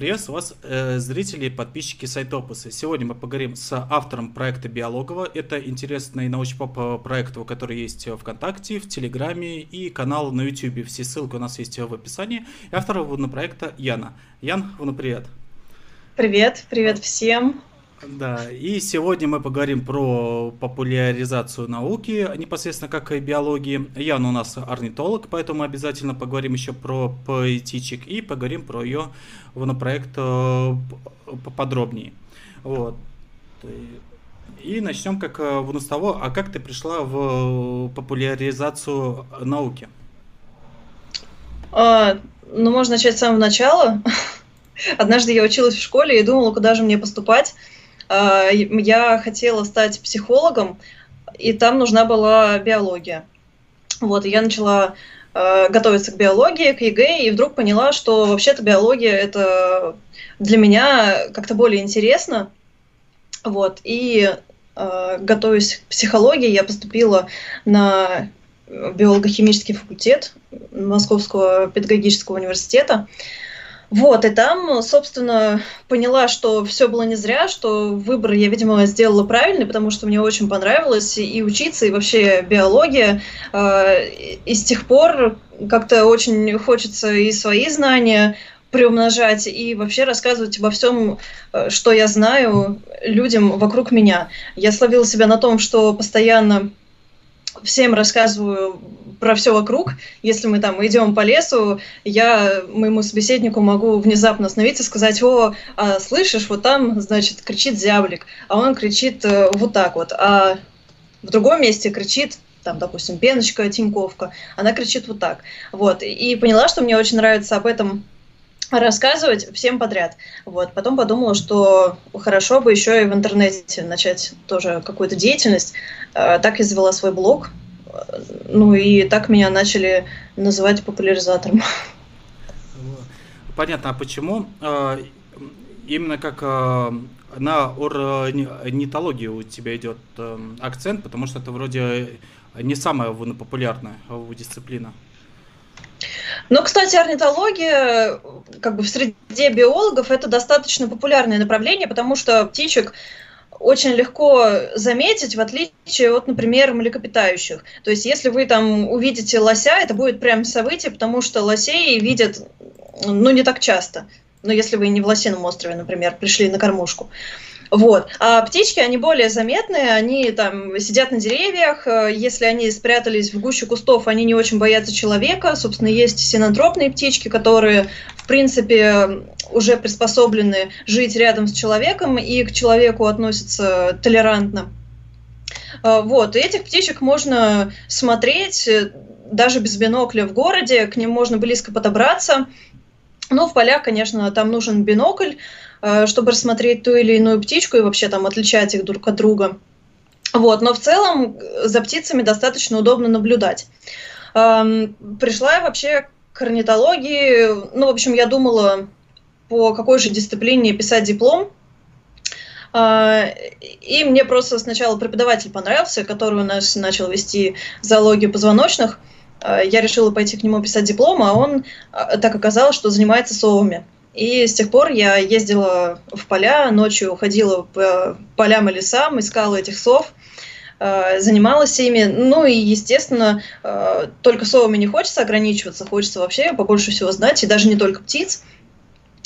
Приветствую вас, э, зрители и подписчики сайта Опуса. Сегодня мы поговорим с автором проекта Биологова. Это интересный научно-поп проект, который есть ВКонтакте, в Телеграме и канал на YouTube. Все ссылки у нас есть в описании. И автор проекта Яна. Ян, ну привет. Привет, привет всем. Да, и сегодня мы поговорим про популяризацию науки, непосредственно как и биологии. Ян у нас орнитолог, поэтому обязательно поговорим еще про птичек и поговорим про ее проект э, поподробнее. Вот. И начнем как э, с того, а как ты пришла в популяризацию науки? А, ну, можно начать с самого начала. Однажды я училась в школе и думала, куда же мне поступать. А, я хотела стать психологом, и там нужна была биология. Вот, я начала а, готовиться к биологии, к ЕГЭ, и вдруг поняла, что вообще-то биология это для меня как-то более интересно. Вот, и э, готовясь к психологии, я поступила на биолого-химический факультет Московского педагогического университета. Вот, и там, собственно, поняла, что все было не зря, что выбор я, видимо, сделала правильный, потому что мне очень понравилось и учиться, и вообще биология. А, и с тех пор как-то очень хочется и свои знания приумножать и вообще рассказывать обо всем, э, что я знаю людям вокруг меня. Я словила себя на том, что постоянно всем рассказываю про все вокруг. Если мы там идем по лесу, я моему собеседнику могу внезапно остановиться и сказать, о, а, слышишь, вот там, значит, кричит зяблик, а он кричит э, вот так вот, а в другом месте кричит там, допустим, Пеночка, Тиньковка, она кричит вот так. Вот. И поняла, что мне очень нравится об этом рассказывать всем подряд. Вот. Потом подумала, что хорошо бы еще и в интернете начать тоже какую-то деятельность. Э, так и завела свой блог. Ну и так меня начали называть популяризатором. Понятно, а почему э, именно как э, на орнитологию у тебя идет акцент, потому что это вроде не самая популярная дисциплина. Ну, кстати, орнитология, как бы в среде биологов, это достаточно популярное направление, потому что птичек очень легко заметить, в отличие от, например, млекопитающих. То есть, если вы там увидите лося, это будет прям событие, потому что лосей видят, ну, не так часто. Ну, если вы не в Лосином острове, например, пришли на кормушку. Вот. А птички, они более заметные, они там сидят на деревьях, э, если они спрятались в гуще кустов, они не очень боятся человека. Собственно, есть синантропные птички, которые, в принципе, уже приспособлены жить рядом с человеком и к человеку относятся толерантно. Э, вот, и этих птичек можно смотреть э, даже без бинокля в городе, к ним можно близко подобраться. Но в полях, конечно, там нужен бинокль, чтобы рассмотреть ту или иную птичку и вообще там отличать их друг от друга. Вот, но в целом э, за птицами достаточно удобно наблюдать. Эм, пришла я вообще к орнитологии, ну, в общем, я думала, по какой же дисциплине писать диплом, э, и мне просто сначала преподаватель понравился, который у нас начал вести зоологию позвоночных. Я решила пойти к нему писать диплом, а он так оказалось, что занимается совами. И с тех пор я ездила в поля, ночью ходила по полям и лесам, искала этих сов, э, занималась ими. Ну и, естественно, э, только совами не хочется ограничиваться, хочется вообще побольше всего знать, и даже не только птиц,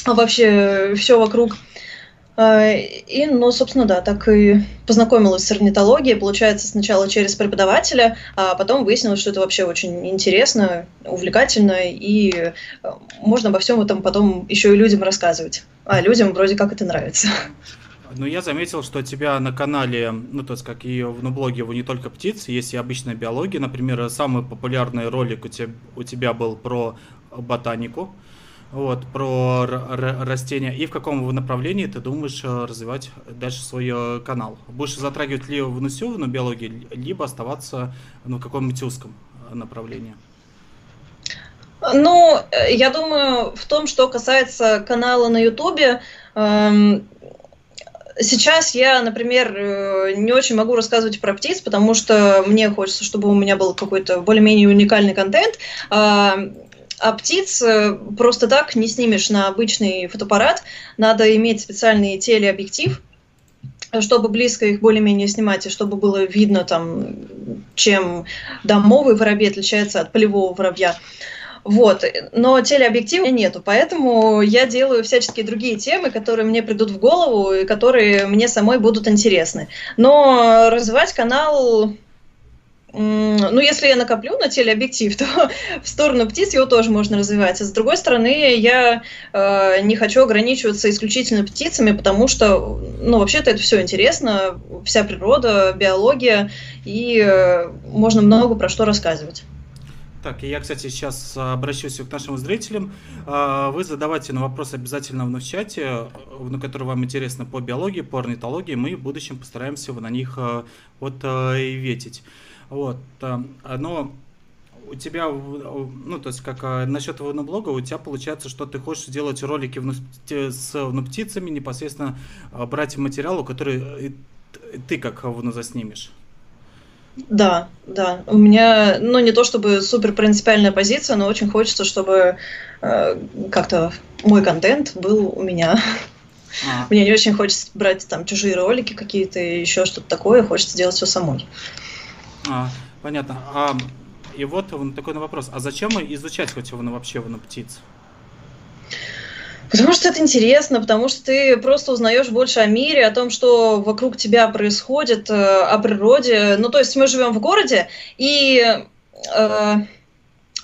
а вообще все вокруг. А, и, ну, собственно, да, так и познакомилась с орнитологией, получается, сначала через преподавателя, а потом выяснилось, что это вообще очень интересно, увлекательно, и э, можно обо всем этом потом еще и людям рассказывать. А людям вроде как это нравится. Ну, я заметил, что у тебя на канале, ну, то есть, как и на блоге его не только птицы, есть и обычная биология. Например, самый популярный ролик у тебя, у тебя был про ботанику вот, про растения, и в каком направлении ты думаешь э, развивать дальше свой э, канал? Будешь затрагивать либо внусевную биологию, либо оставаться ну, в каком-нибудь узком э, направлении? Ну, я думаю, в том, что касается канала на Ютубе, эм, сейчас я, например, не очень могу рассказывать про птиц, потому что мне хочется, чтобы у меня был какой-то более-менее уникальный контент. А, а птиц э, просто так не снимешь на обычный фотоаппарат. Надо иметь специальный телеобъектив, чтобы близко их более-менее снимать, и чтобы было видно, там, чем домовый воробей отличается от полевого воробья. Вот. Но телеобъектива нету, поэтому я делаю всяческие другие темы, которые мне придут в голову и которые мне самой будут интересны. Но развивать канал ну, если я накоплю на телеобъектив, то в сторону птиц его тоже можно развивать. А с другой стороны, я э, не хочу ограничиваться исключительно птицами, потому что, ну, вообще-то это все интересно, вся природа, биология, и э, можно много про что рассказывать. Так, и я, кстати, сейчас обращусь к нашим зрителям. А, вы задавайте на вопрос обязательно в чате, на который вам интересно по биологии, по орнитологии. Мы в будущем постараемся на них э, вот и ветить. Вот, но у тебя, ну, то есть, как а, насчет блога, у тебя получается, что ты хочешь делать ролики с птицами, непосредственно а, брать материал, который ты как вну заснимешь. Да, да. У меня, ну, не то чтобы супер принципиальная позиция, но очень хочется, чтобы э, как-то мой контент был у меня. А. Мне не очень хочется брать там чужие ролики какие-то, еще что-то такое, хочется делать все самой. А, понятно. А, и вот такой вопрос. А зачем изучать хоть его вообще его птиц? Потому что это интересно, потому что ты просто узнаешь больше о мире, о том, что вокруг тебя происходит, э, о природе. Ну, то есть мы живем в городе, и э,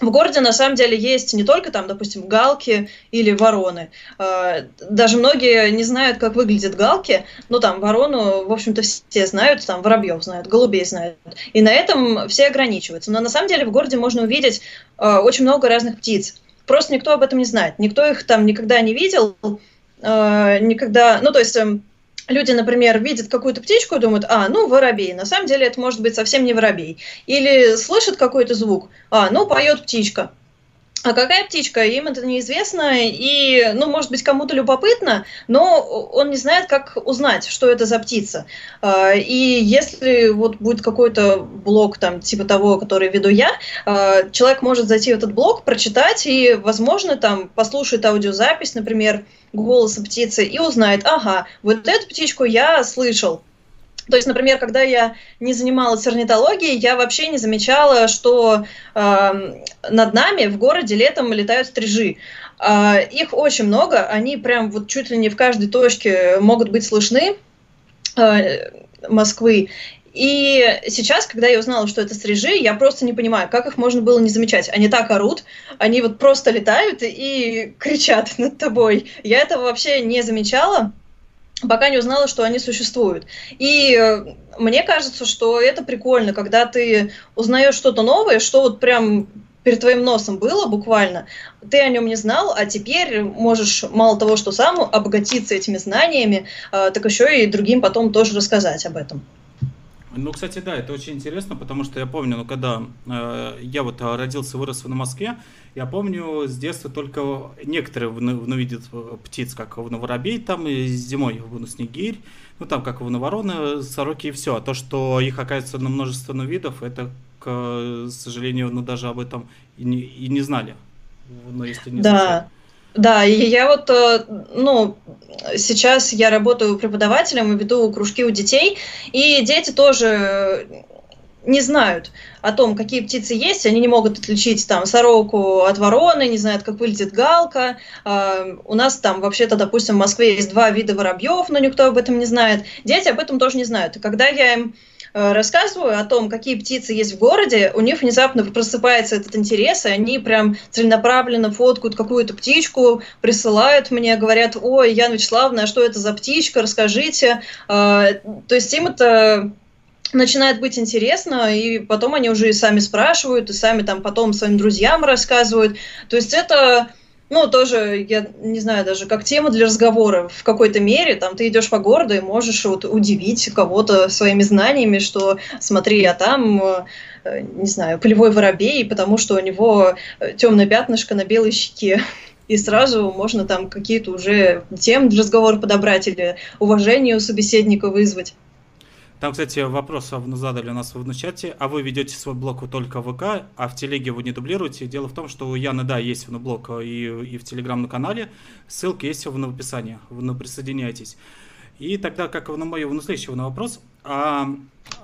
в городе на самом деле есть не только там, допустим, галки или вороны. А, даже многие не знают, как выглядят галки, но там ворону, в общем-то, все знают, там воробьев знают, голубей знают. И на этом все ограничиваются. Но на самом деле в городе можно увидеть а, очень много разных птиц. Просто никто об этом не знает. Никто их там никогда не видел, а, никогда, ну то есть эм, люди, например, видят какую-то птичку и думают, а, ну, воробей. На самом деле это может быть совсем не воробей. Или слышат какой-то звук, а, ну, поет птичка. А какая птичка, им это неизвестно, и, ну, может быть, кому-то любопытно, но он не знает, как узнать, что это за птица. А, и если вот будет какой-то блог, там, типа того, который веду я, а, человек может зайти в этот блог, прочитать, и, возможно, там, послушает аудиозапись, например, голоса птицы, и узнает, ага, вот эту птичку я слышал, то есть, например, когда я не занималась орнитологией, я вообще не замечала, что э, над нами в городе летом летают стрижи. Э, их очень много, они прям вот чуть ли не в каждой точке могут быть слышны э, Москвы. И сейчас, когда я узнала, что это стрижи, я просто не понимаю, как их можно было не замечать. Они так орут, они вот просто летают и кричат над тобой. Я этого вообще не замечала пока не узнала, что они существуют. И э, мне кажется, что это прикольно, когда ты узнаешь что-то новое, что вот прям перед твоим носом было буквально, ты о нем не знал, а теперь можешь мало того, что сам обогатиться этими знаниями, э, так еще и другим потом тоже рассказать об этом. Ну, кстати, да, это очень интересно, потому что я помню, ну, когда э, я вот родился, вырос на Москве, я помню с детства только некоторые ну, видят э, птиц, как в воробей, там и зимой в снегирь, ну там как в вороны, сороки и все. А то, что их оказывается на множество видов, это, к сожалению, ну даже об этом и не, и не знали. Ну, если не да. Знали. Да, и я вот, э, ну, сейчас я работаю преподавателем и веду кружки у детей, и дети тоже не знают о том, какие птицы есть, они не могут отличить там сороку от вороны, не знают, как выглядит галка. Uh, у нас там вообще-то, допустим, в Москве есть два вида воробьев, но никто об этом не знает. Дети об этом тоже не знают. И когда я им рассказываю о том, какие птицы есть в городе, у них внезапно просыпается этот интерес, и они прям целенаправленно фоткают какую-то птичку, присылают мне, говорят, ой, Яна Вячеславовна, а что это за птичка, расскажите. Uh, то есть им это начинает быть интересно, и потом они уже и сами спрашивают, и сами там потом своим друзьям рассказывают. То есть это, ну, тоже, я не знаю, даже как тема для разговора в какой-то мере, там ты идешь по городу и можешь вот удивить кого-то своими знаниями, что смотри, а там, э, не знаю, полевой воробей, потому что у него э, темное пятнышко на белой щеке и сразу можно там какие-то уже темы для разговора подобрать или уважение у собеседника вызвать. Там, кстати, вопрос задали у нас в чате. А вы ведете свой блог только в ВК, а в телеге вы не дублируете? Дело в том, что у Яны, да, есть блог и, и в телеграм-канале. Ссылка есть в описании. Вы присоединяйтесь. И тогда, как на мой на следующий на вопрос, а,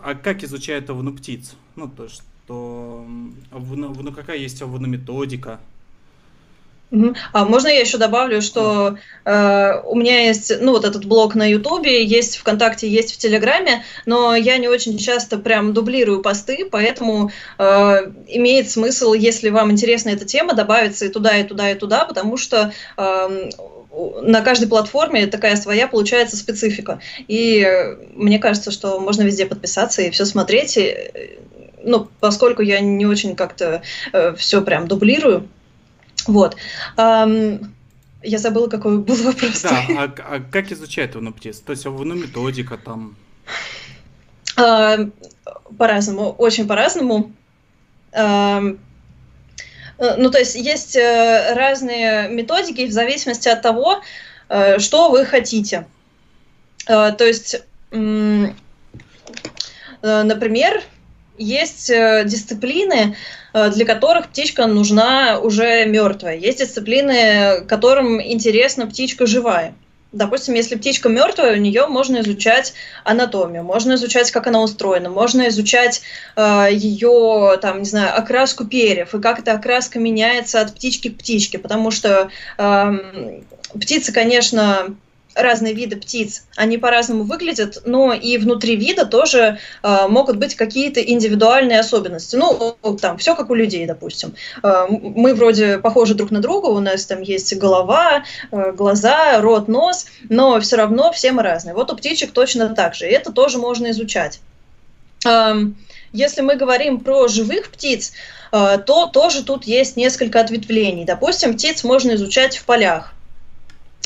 а как изучают вну птиц? Ну, то, что ну, какая есть вну методика? А можно я еще добавлю, что э, у меня есть, ну, вот этот блог на Ютубе, есть ВКонтакте, есть в Телеграме, но я не очень часто прям дублирую посты, поэтому э, имеет смысл, если вам интересна эта тема, добавиться и туда, и туда, и туда, потому что э, на каждой платформе такая своя получается специфика. И мне кажется, что можно везде подписаться и все смотреть. И, ну, поскольку я не очень как-то э, все прям дублирую, вот. Я забыла, какой был вопрос. Да, а, а как изучать ОНУПТИС? То есть ну, методика там? По-разному, очень по-разному. Э, ну, то есть есть э, разные методики в зависимости от того, э, что вы хотите. То есть, например, есть дисциплины, Э, для которых птичка нужна уже мертвая. Есть дисциплины, которым интересна птичка живая. Допустим, если птичка мертвая, у нее можно изучать анатомию, можно изучать, как она устроена, можно изучать э, ее, там, не знаю, окраску перьев и как эта окраска меняется от птички к птичке, потому что э, птицы, конечно, разные виды птиц, они по-разному выглядят, но и внутри вида тоже э, могут быть какие-то индивидуальные особенности. Ну, там, все как у людей, допустим. Э, мы вроде похожи друг на друга, у нас там есть голова, э, глаза, рот, нос, но все равно все мы разные. Вот у птичек точно так же, и это тоже можно изучать. Э, если мы говорим про живых птиц, то тоже тут есть несколько ответвлений. Допустим, птиц можно изучать в полях.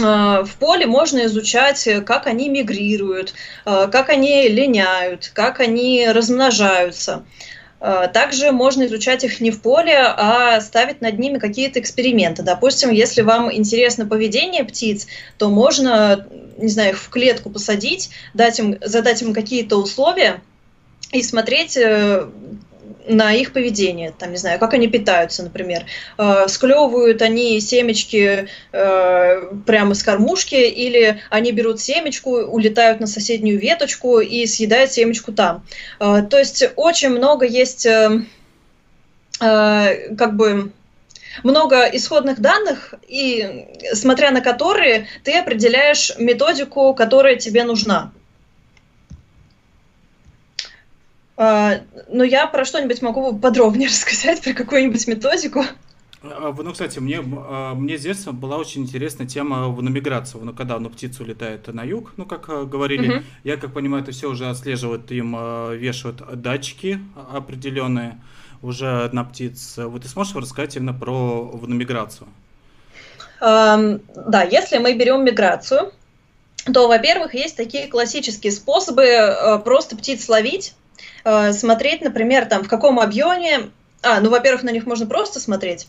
А, в поле можно изучать, как они мигрируют, а, как они линяют, как они размножаются. Также можно изучать их не в поле, а ставить над ними какие-то эксперименты. Допустим, если вам интересно поведение птиц, то можно, не знаю, их в клетку посадить, дать им, задать им какие-то условия и смотреть, э, на их поведение, там, не знаю, как они питаются, например. Э, склевывают они семечки э, прямо с кормушки, или они берут семечку, улетают на соседнюю веточку и съедают семечку там. Э, то есть очень много есть э, э, как бы много исходных данных, и смотря на которые ты определяешь методику, которая тебе нужна. А, но я про что-нибудь могу подробнее рассказать, про какую-нибудь методику. А, ну, кстати, мне, а, мне с детства была очень интересная тема на миграцию. Ну, когда ну, птица улетает на юг, ну, как говорили, угу. я, как понимаю, это все уже отслеживают, им вешают датчики определенные уже на птиц. Вот ты сможешь рассказать именно про миграцию? Um, да, если мы берем миграцию, то, во-первых, есть такие классические способы э, просто птиц ловить Э, смотреть, например, там в каком объеме. А, ну, во-первых, на них можно просто смотреть.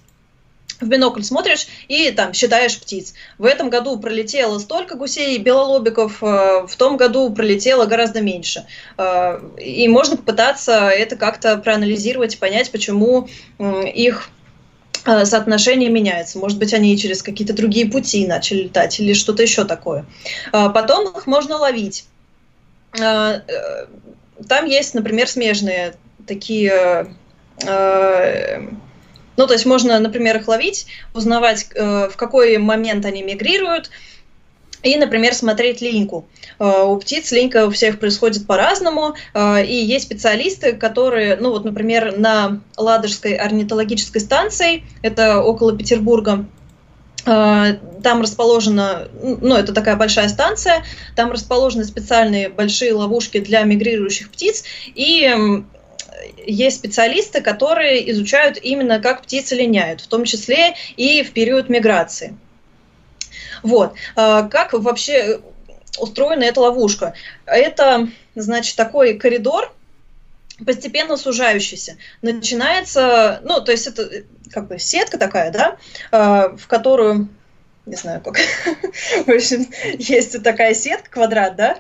В бинокль смотришь и там считаешь птиц. В этом году пролетело столько гусей белолобиков, э, в том году пролетело гораздо меньше. Э, и можно попытаться это как-то проанализировать, понять, почему их соотношение меняется. Может быть, они через какие-то другие пути начали летать или что-то еще такое. Потом их можно ловить там есть, например, смежные такие... Э, ну, то есть можно, например, их ловить, узнавать, э, в какой момент они мигрируют, и, например, смотреть линьку. Э, у птиц линька у всех происходит по-разному, э, и есть специалисты, которые, ну вот, например, на Ладожской орнитологической станции, это около Петербурга, там расположена, ну, это такая большая станция, там расположены специальные большие ловушки для мигрирующих птиц, и есть специалисты, которые изучают именно, как птицы линяют, в том числе и в период миграции. Вот. Э, как вообще устроена эта ловушка? Это, значит, такой коридор, постепенно сужающийся. Начинается, ну, то есть это э, как бы сетка такая, да, э, в которую, не знаю как, в общем, есть такая сетка, квадрат, да,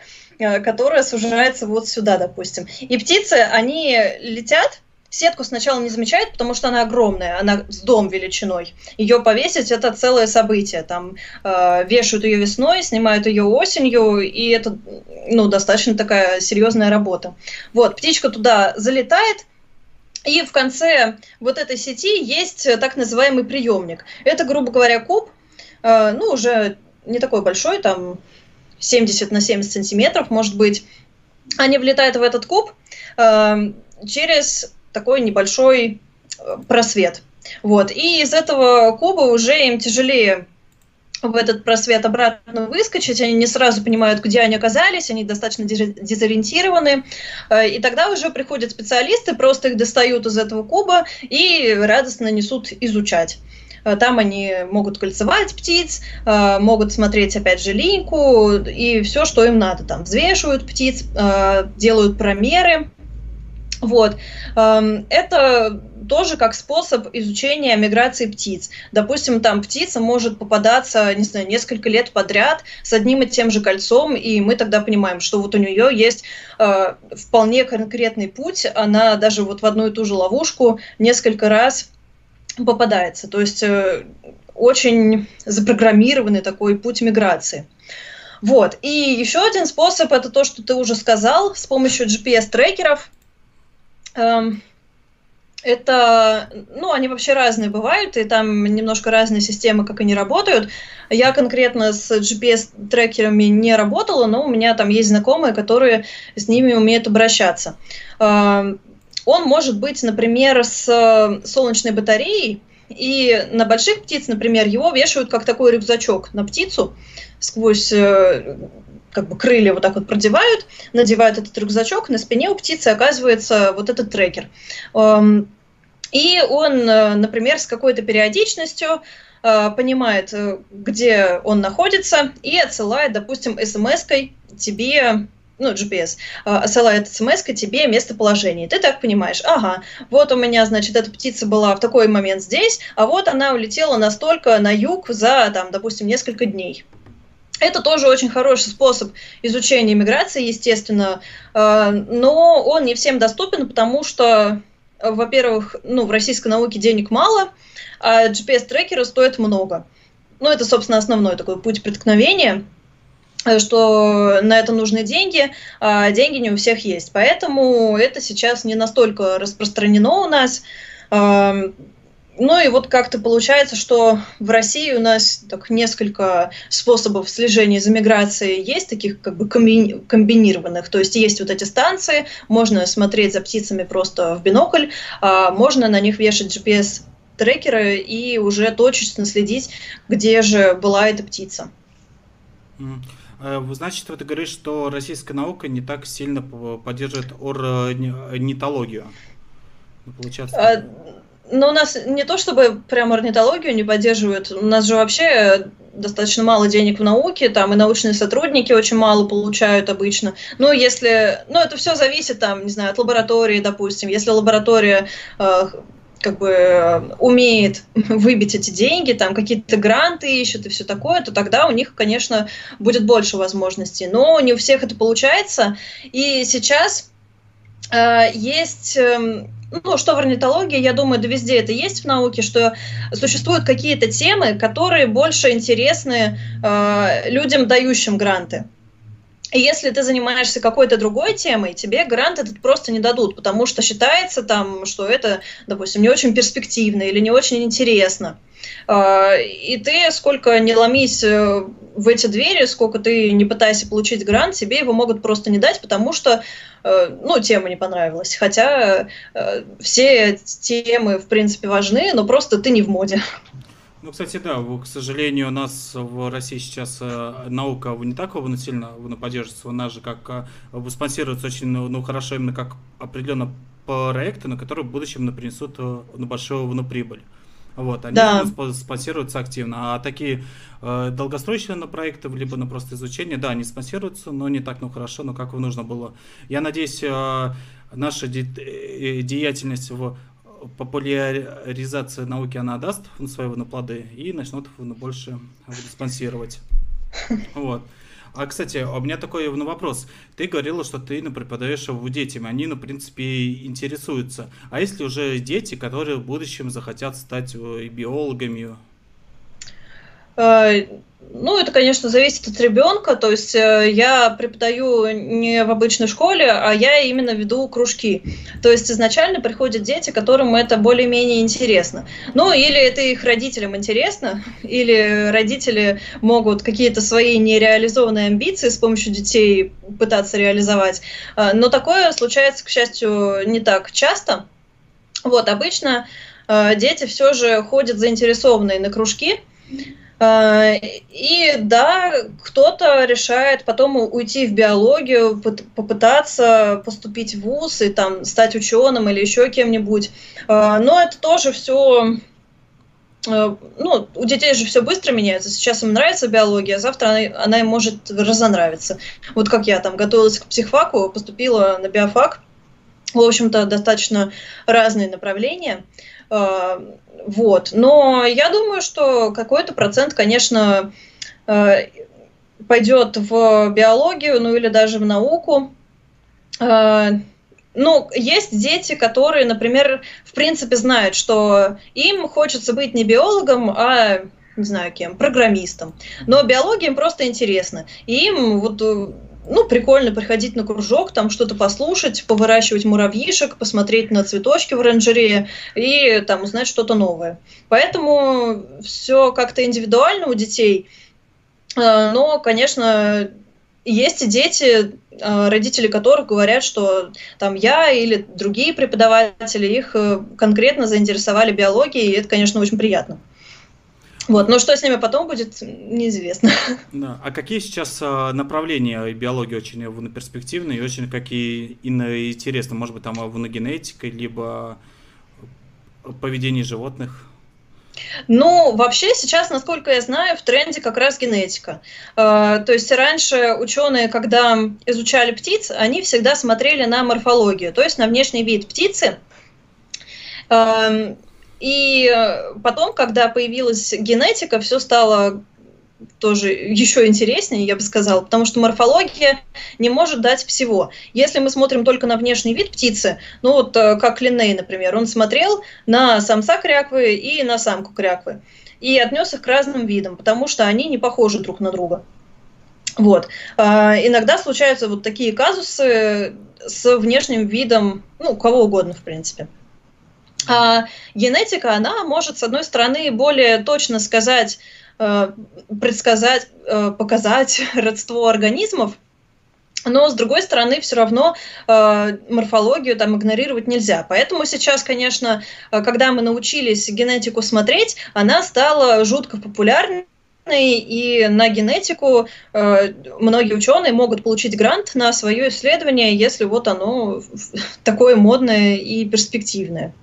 которая сужается вот сюда, допустим. И птицы, они летят, Сетку сначала не замечают, потому что она огромная, она с дом величиной. Ее повесить это целое событие. Там э, вешают ее весной, снимают ее осенью, и это ну, достаточно такая серьезная работа. Вот, птичка туда залетает, и в конце вот этой сети есть так называемый приемник. Это, грубо говоря, куб, э, ну, уже не такой большой, там 70 на 70 сантиметров, может быть. Они влетают в этот куб э, через такой небольшой э, просвет. Вот. И из этого куба уже им тяжелее в этот просвет обратно выскочить, они не сразу понимают, где они оказались, они достаточно дезориентированы, э, и тогда уже приходят специалисты, просто их достают из этого куба и радостно несут изучать. Э, там они могут кольцевать птиц, могут смотреть опять же линьку и все, что им надо. Там взвешивают птиц, делают промеры, вот. Эм, это тоже как способ изучения миграции птиц. Допустим, там птица может попадаться, не знаю, несколько лет подряд с одним и тем же кольцом, и мы тогда понимаем, что вот у нее есть э, вполне конкретный путь, она даже вот в одну и ту же ловушку несколько раз попадается. То есть э, очень запрограммированный такой путь миграции. Вот. И еще один способ это то, что ты уже сказал, с помощью GPS-трекеров – это, ну, они вообще разные бывают, и там немножко разные системы, как они работают. Я конкретно с GPS-трекерами не работала, но у меня там есть знакомые, которые с ними умеют обращаться. Эм, он может быть, например, с солнечной батареей, и на больших птиц, например, его вешают как такой рюкзачок на птицу сквозь э, как бы крылья вот так вот продевают, надевают этот рюкзачок, на спине у птицы оказывается вот этот трекер. Эм, и он, э, например, с какой-то периодичностью э, понимает, э, где он находится, и отсылает, допустим, смс-кой тебе ну, GPS, отсылает смс тебе местоположение. Ты так понимаешь, ага, вот у меня, значит, эта птица была в такой момент здесь, а вот она улетела настолько на юг за, там, допустим, несколько дней. Это тоже очень хороший способ изучения миграции, естественно, э, но он не всем доступен, потому что, во-первых, ну, в российской науке денег мало, а GPS-трекеры стоят много. Ну, это, собственно, основной такой путь преткновения, э, что на это нужны деньги, а деньги не у всех есть. Поэтому это сейчас не настолько распространено у нас. Ну и вот как-то получается, что в России у нас так несколько способов слежения за миграцией есть, таких как бы комби- комбинированных. То есть есть вот эти станции, можно смотреть за птицами просто в бинокль, а можно на них вешать GPS трекеры и уже точечно следить, где же была эта птица. Э, значит, ты говоришь, что российская наука не так сильно поддерживает орнитологию. Ну, получается. Но у нас не то чтобы прям орнитологию не поддерживают, у нас же вообще достаточно мало денег в науке, там и научные сотрудники очень мало получают обычно. Ну, если, ну, это все зависит, там, не знаю, от лаборатории, допустим. Если лаборатория э, как бы умеет выбить эти деньги, там какие-то гранты ищут и все такое, то тогда у них, конечно, будет больше возможностей. Но не у всех это получается. И сейчас э, есть э, ну, что в орнитологии, я думаю, да везде это есть в науке, что существуют какие-то темы, которые больше интересны э, людям, дающим гранты. Если ты занимаешься какой-то другой темой, тебе грант этот просто не дадут, потому что считается там, что это, допустим, не очень перспективно или не очень интересно. А, и ты сколько не ломись э, в эти двери, сколько ты не пытайся получить грант, тебе его могут просто не дать, потому что э, ну, тема не понравилась. Хотя э, все темы, в принципе, важны, но просто ты не в моде. Ну, кстати, да, к сожалению, у нас в России сейчас наука не так сильно поддерживается, у нас же как спонсируется очень ну, хорошо именно как определенно проекты, на которые в будущем принесут на большую на прибыль. Вот, они да. спонсируются активно. А такие э, долгосрочные проекты, либо на просто изучение, да, они спонсируются, но не так, ну хорошо, но как нужно было. Я надеюсь, э, наша де- э, деятельность в популяризации науки, она даст свои на плоды и начнут больше спонсировать. Вот. А, кстати, у меня такой ну, вопрос. Ты говорила, что ты ну, преподаешь его детям, они, ну, в принципе, интересуются. А если уже дети, которые в будущем захотят стать э, биологами? Ну, это, конечно, зависит от ребенка. То есть э, я преподаю не в обычной школе, а я именно веду кружки. То есть изначально приходят дети, которым это более-менее интересно. Ну, или это их родителям интересно, или родители могут какие-то свои нереализованные амбиции с помощью детей пытаться реализовать. Э, но такое случается, к счастью, не так часто. Вот, обычно э, дети все же ходят заинтересованные на кружки, а, и да, кто-то решает потом уйти в биологию, попытаться поступить в ВУЗ и там стать ученым или еще кем-нибудь. А, но это тоже все а, ну, у детей же все быстро меняется. Сейчас им нравится биология, а завтра она, она им может разонравиться. Вот как я там готовилась к психфаку, поступила на биофак. В общем-то, достаточно разные направления. Вот. Но я думаю, что какой-то процент, конечно, э, пойдет в биологию, ну или даже в науку. Э, ну, есть дети, которые, например, в принципе знают, что им хочется быть не биологом, а не знаю кем, программистом. Но биология им просто интересна. И им вот ну, прикольно приходить на кружок, там что-то послушать, повыращивать муравьишек, посмотреть на цветочки в оранжерее и там узнать что-то новое. Поэтому все как-то индивидуально у детей. Э, но, конечно, есть и дети, э, родители которых говорят, что там я или другие преподаватели их э, конкретно заинтересовали биологией, и это, конечно, очень приятно. Вот, но что с ними потом будет, неизвестно. Да. А какие сейчас а, направления биологии очень перспективные и очень какие интересны? Может быть, там вуногенетика, либо поведение животных? Ну, вообще сейчас, насколько я знаю, в тренде как раз генетика. Э, то есть раньше ученые, когда изучали птиц, они всегда смотрели на морфологию, то есть на внешний вид птицы. И э, потом, когда появилась генетика, все стало тоже еще интереснее, я бы сказала, потому что морфология не может дать всего. Если мы смотрим только на внешний вид птицы, ну вот э, как Линней, например, он смотрел на самца кряквы и на самку кряквы и отнес их к разным видам, потому что они не похожи друг на друга. Вот. А, иногда случаются вот такие казусы с внешним видом, ну, кого угодно, в принципе. А генетика, она может, с одной стороны, более точно сказать, э, предсказать, э, показать родство организмов, но, с другой стороны, все равно э, морфологию там игнорировать нельзя. Поэтому сейчас, конечно, когда мы научились генетику смотреть, она стала жутко популярной. И на генетику э, многие ученые могут получить грант на свое исследование, если вот оно такое модное и перспективное.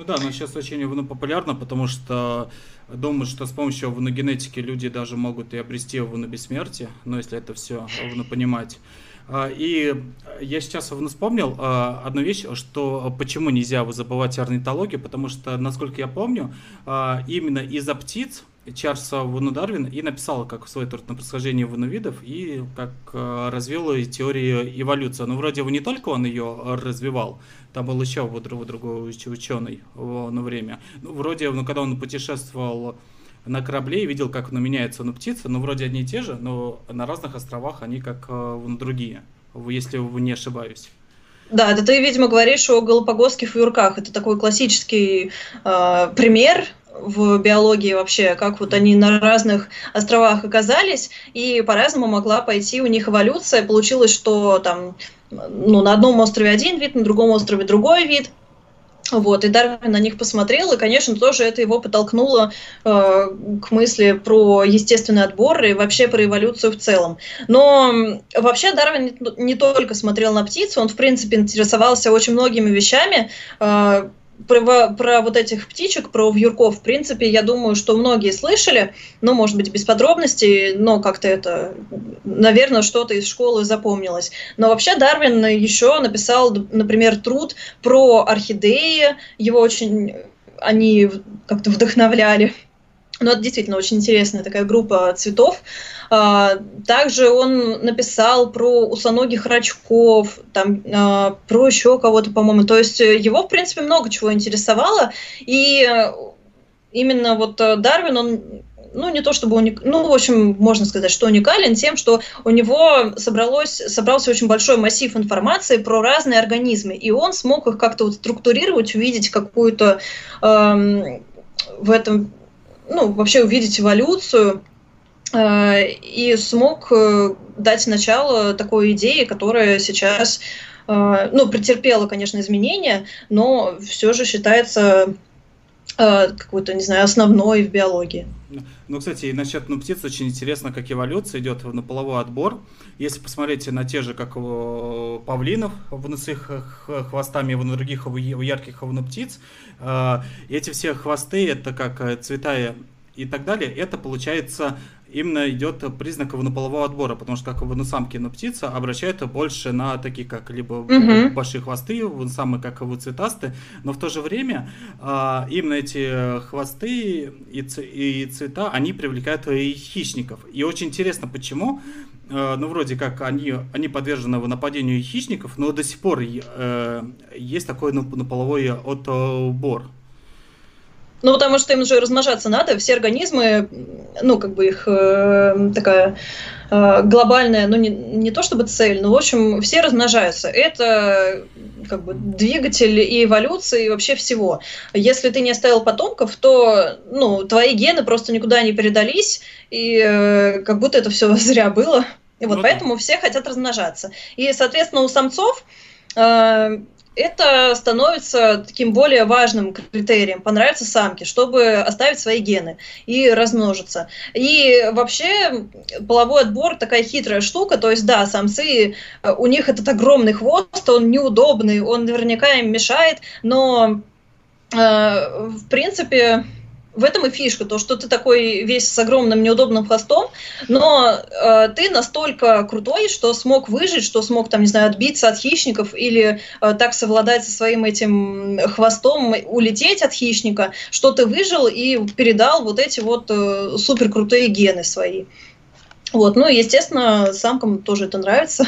Ну да, но сейчас очень ну, популярно, потому что думают, что с помощью генетики люди даже могут и обрести бессмертие, но если это все ну, понимать. А, и я сейчас вспомнил а, одну вещь, что почему нельзя забывать орнитологию, потому что, насколько я помню, а, именно из-за птиц Чарльз Вуну Дарвин и написал как свой труд на происхождение вуновидов и как развил теорию эволюции. Но вроде бы не только он ее развивал, там был еще вот другой, ученый на время. Ну, вроде, ну, когда он путешествовал на корабле и видел, как ну, меняется ну, птица, ну, вроде одни и те же, но на разных островах они как ну, другие, если не ошибаюсь. Да, это ты, видимо, говоришь о галапагосских вьюрках. Это такой классический э, пример в биологии вообще, как вот они на разных островах оказались, и по-разному могла пойти у них эволюция. Получилось, что там ну, на одном острове один вид, на другом острове другой вид. Вот, и Дарвин на них посмотрел, и, конечно, тоже это его подтолкнуло э, к мысли про естественный отбор и вообще про эволюцию в целом. Но вообще Дарвин не, только смотрел на птиц, он, в принципе, интересовался очень многими вещами. Э, про, про вот этих птичек, про вьюрков, в принципе, я думаю, что многие слышали, ну, может быть, без подробностей, но как-то это, наверное, что-то из школы запомнилось. Но вообще Дарвин еще написал, например, труд про орхидеи, его очень, они как-то вдохновляли. Но это действительно очень интересная такая группа цветов. А, также он написал про усоногих рачков, там, а, про еще кого-то, по-моему. То есть его, в принципе, много чего интересовало. И именно вот Дарвин, он ну, не то чтобы уник... ну, в общем, можно сказать, что уникален тем, что у него собралось, собрался очень большой массив информации про разные организмы, и он смог их как-то вот структурировать, увидеть какую-то эм, в этом ну, вообще увидеть эволюцию э, и смог э, дать начало такой идее, которая сейчас, э, ну, претерпела, конечно, изменения, но все же считается какой-то, не знаю, основной в биологии. Ну, кстати, и насчет ну, птиц очень интересно, как эволюция идет на половой отбор. Если посмотреть на те же, как павлинов, с их хвостами, у других у ярких у птиц, эти все хвосты, это как цвета и так далее, это получается именно идет признак полового отбора, потому что как самки на птица обращают больше на такие, как либо угу. большие хвосты, самые как цветастые, но в то же время а, именно эти хвосты и, и цвета, они привлекают и хищников. И очень интересно, почему, а, ну, вроде как они, они подвержены нападению хищников, но до сих пор э, есть такой половой отбор. Ну, потому что им уже размножаться надо, все организмы, ну, как бы их э, такая э, глобальная, ну, не, не то чтобы цель, но, в общем, все размножаются. Это как бы двигатель и эволюции, и вообще всего. Если ты не оставил потомков, то, ну, твои гены просто никуда не передались, и э, как будто это все зря было. И вот ну, поэтому все хотят размножаться. И, соответственно, у самцов э, это становится таким более важным критерием, понравится самке, чтобы оставить свои гены и размножиться. И вообще половой отбор такая хитрая штука, то есть да, самцы, у них этот огромный хвост, он неудобный, он наверняка им мешает, но э, в принципе в этом и фишка, то, что ты такой весь с огромным неудобным хвостом, но э, ты настолько крутой, что смог выжить, что смог, там, не знаю, отбиться от хищников или э, так совладать со своим этим хвостом, улететь от хищника, что ты выжил и передал вот эти вот э, супер крутые гены свои. Вот, ну, естественно, самкам тоже это нравится.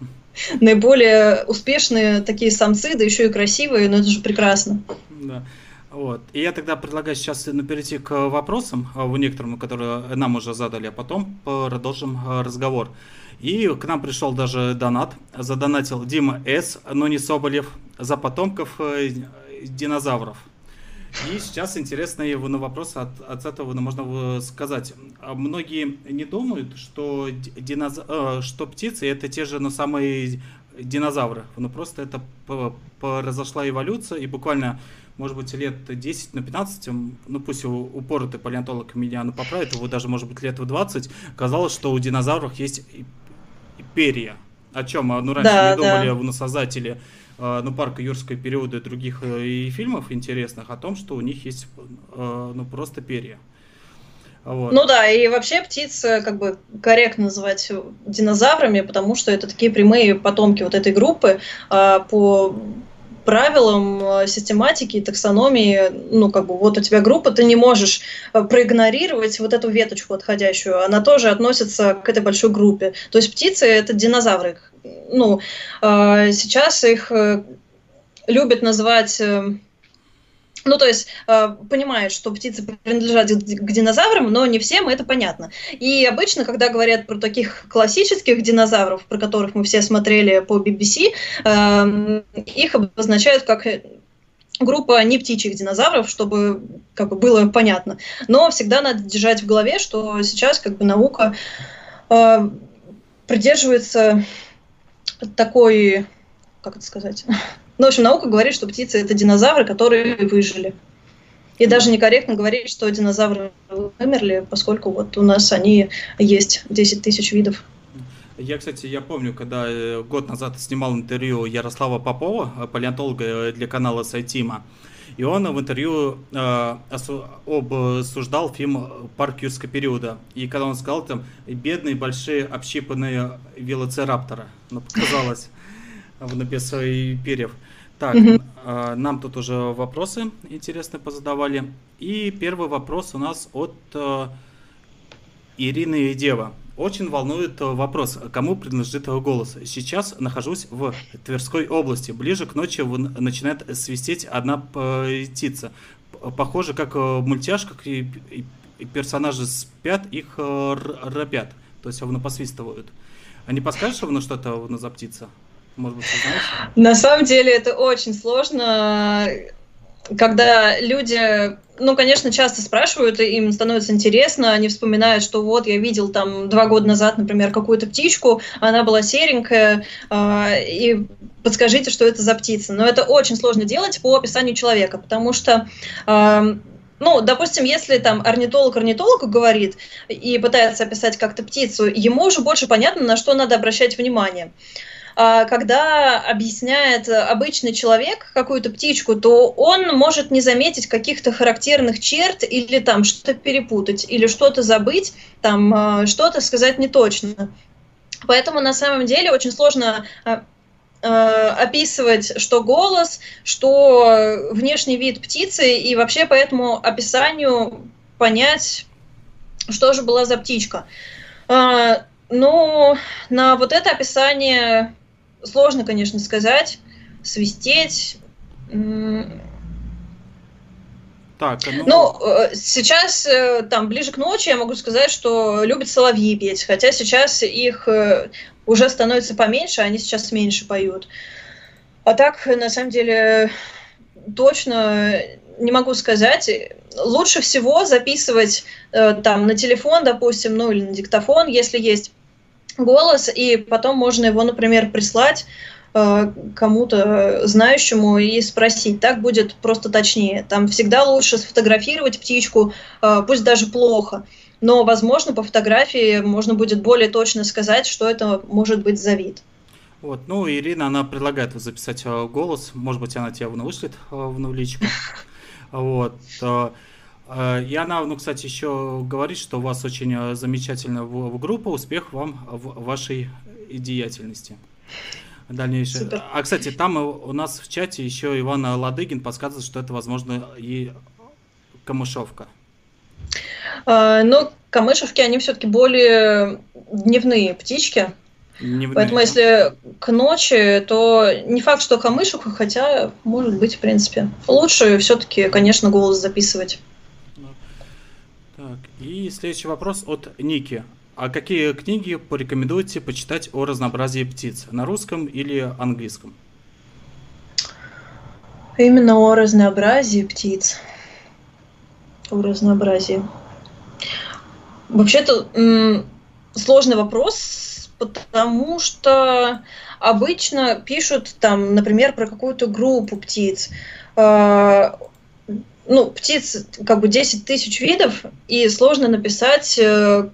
Наиболее успешные такие самцы, да еще и красивые, но это же прекрасно. Да. Вот. И я тогда предлагаю сейчас ну, перейти к вопросам, а, в некоторым, которые нам уже задали, а потом продолжим а, разговор. И к нам пришел даже донат. Задонатил Дима С., но не Соболев, за потомков э, динозавров. И сейчас интересный ну, вопрос от, от этого ну, можно сказать. Многие не думают, что, диноз... Э, что птицы это те же ну, самые динозавры. Ну просто это произошла эволюция, и буквально может быть, лет 10 на 15, ну пусть упоротый палеонтолог меня ну, поправит, его даже, может быть, лет в 20, казалось, что у динозавров есть перья. О чем, ну, раньше да, не думали да. ну, создатели э, ну, парка юрского периода и других э, и фильмов интересных о том, что у них есть э, ну, просто перья. Вот. Ну да, и вообще птиц как бы корректно называть динозаврами, потому что это такие прямые потомки вот этой группы. А по правилам э, систематики и таксономии, ну, как бы, вот у тебя группа, ты не можешь э, проигнорировать вот эту веточку отходящую, она тоже относится к этой большой группе. То есть птицы — это динозавры. Ну, э, сейчас их любят называть ну, то есть э, понимают, что птицы принадлежат к динозаврам, но не всем это понятно. И обычно, когда говорят про таких классических динозавров, про которых мы все смотрели по BBC, э, их обозначают как группа не птичьих динозавров, чтобы как бы было понятно. Но всегда надо держать в голове, что сейчас как бы наука э, придерживается такой, как это сказать, ну, в общем, наука говорит, что птицы это динозавры, которые выжили. И даже некорректно говорить, что динозавры вымерли, поскольку вот у нас они есть 10 тысяч видов. Я, кстати, я помню, когда э, год назад снимал интервью Ярослава Попова, э, палеонтолога э, для канала Сайтима, и он в интервью э, обсуждал фильм «Парк юрского периода». И когда он сказал там «бедные, большие, общипанные велоцираптора», ну, показалось, в написании перьев. Так, угу. нам тут уже вопросы интересные позадавали. И первый вопрос у нас от э, Ирины Дева. Очень волнует вопрос, кому принадлежит его голос. Сейчас нахожусь в Тверской области. Ближе к ночи начинает свистеть одна птица. Похоже, как в мультяшках и персонажи спят, их ропят. То есть его посвистывают. А не подскажешь, что что-то за птица? Может быть, знаешь? На самом деле это очень сложно, когда люди, ну, конечно, часто спрашивают, и им становится интересно, они вспоминают, что вот я видел там два года назад, например, какую-то птичку, она была серенькая, э, и подскажите, что это за птица. Но это очень сложно делать по описанию человека, потому что э, ну, допустим, если там орнитолог орнитологу говорит и пытается описать как-то птицу, ему уже больше понятно, на что надо обращать внимание. А, когда объясняет обычный человек какую-то птичку, то он может не заметить каких-то характерных черт или там что-то перепутать, или что-то забыть, там а, что-то сказать не точно. Поэтому на самом деле очень сложно а, описывать, что голос, что внешний вид птицы, и вообще по этому описанию понять, что же была за птичка. Ну, на вот это описание сложно, конечно, сказать, свистеть. Так, ну... ну, э, сейчас, э, там, ближе к ночи я могу сказать, что любят соловьи петь, хотя сейчас их э, уже становится поменьше, они сейчас меньше поют. А так, на самом деле, точно не могу сказать. Лучше всего записывать там на телефон, допустим, ну или на диктофон, если есть голос, и потом можно его, например, прислать э, кому-то знающему и спросить. Так будет просто точнее. Там всегда лучше сфотографировать птичку, э, пусть даже плохо, но, возможно, по фотографии можно будет более точно сказать, что это может быть за вид. Вот, ну, Ирина, она предлагает записать э, голос, может быть, она тебя вышлет в навличку. Вот. Э, и она, ну, кстати, еще говорит, что у вас очень э, замечательная группа. Успех вам в вашей деятельности. Дальнейшее. Супер. А, кстати, там у нас в чате еще Иван Ладыгин подсказывает, что это, возможно, и камышовка. А, ну, камышевки, они все-таки более дневные птички. Дневные, Поэтому, да? если к ночи, то не факт, что камышевка, хотя, может быть, в принципе. Лучше все-таки, конечно, голос записывать. Так, и следующий вопрос от Ники. А какие книги порекомендуете почитать о разнообразии птиц? На русском или английском? Именно о разнообразии птиц. О разнообразии. Вообще-то сложный вопрос, потому что обычно пишут там, например, про какую-то группу птиц. Ну, птиц как бы 10 тысяч видов, и сложно написать э,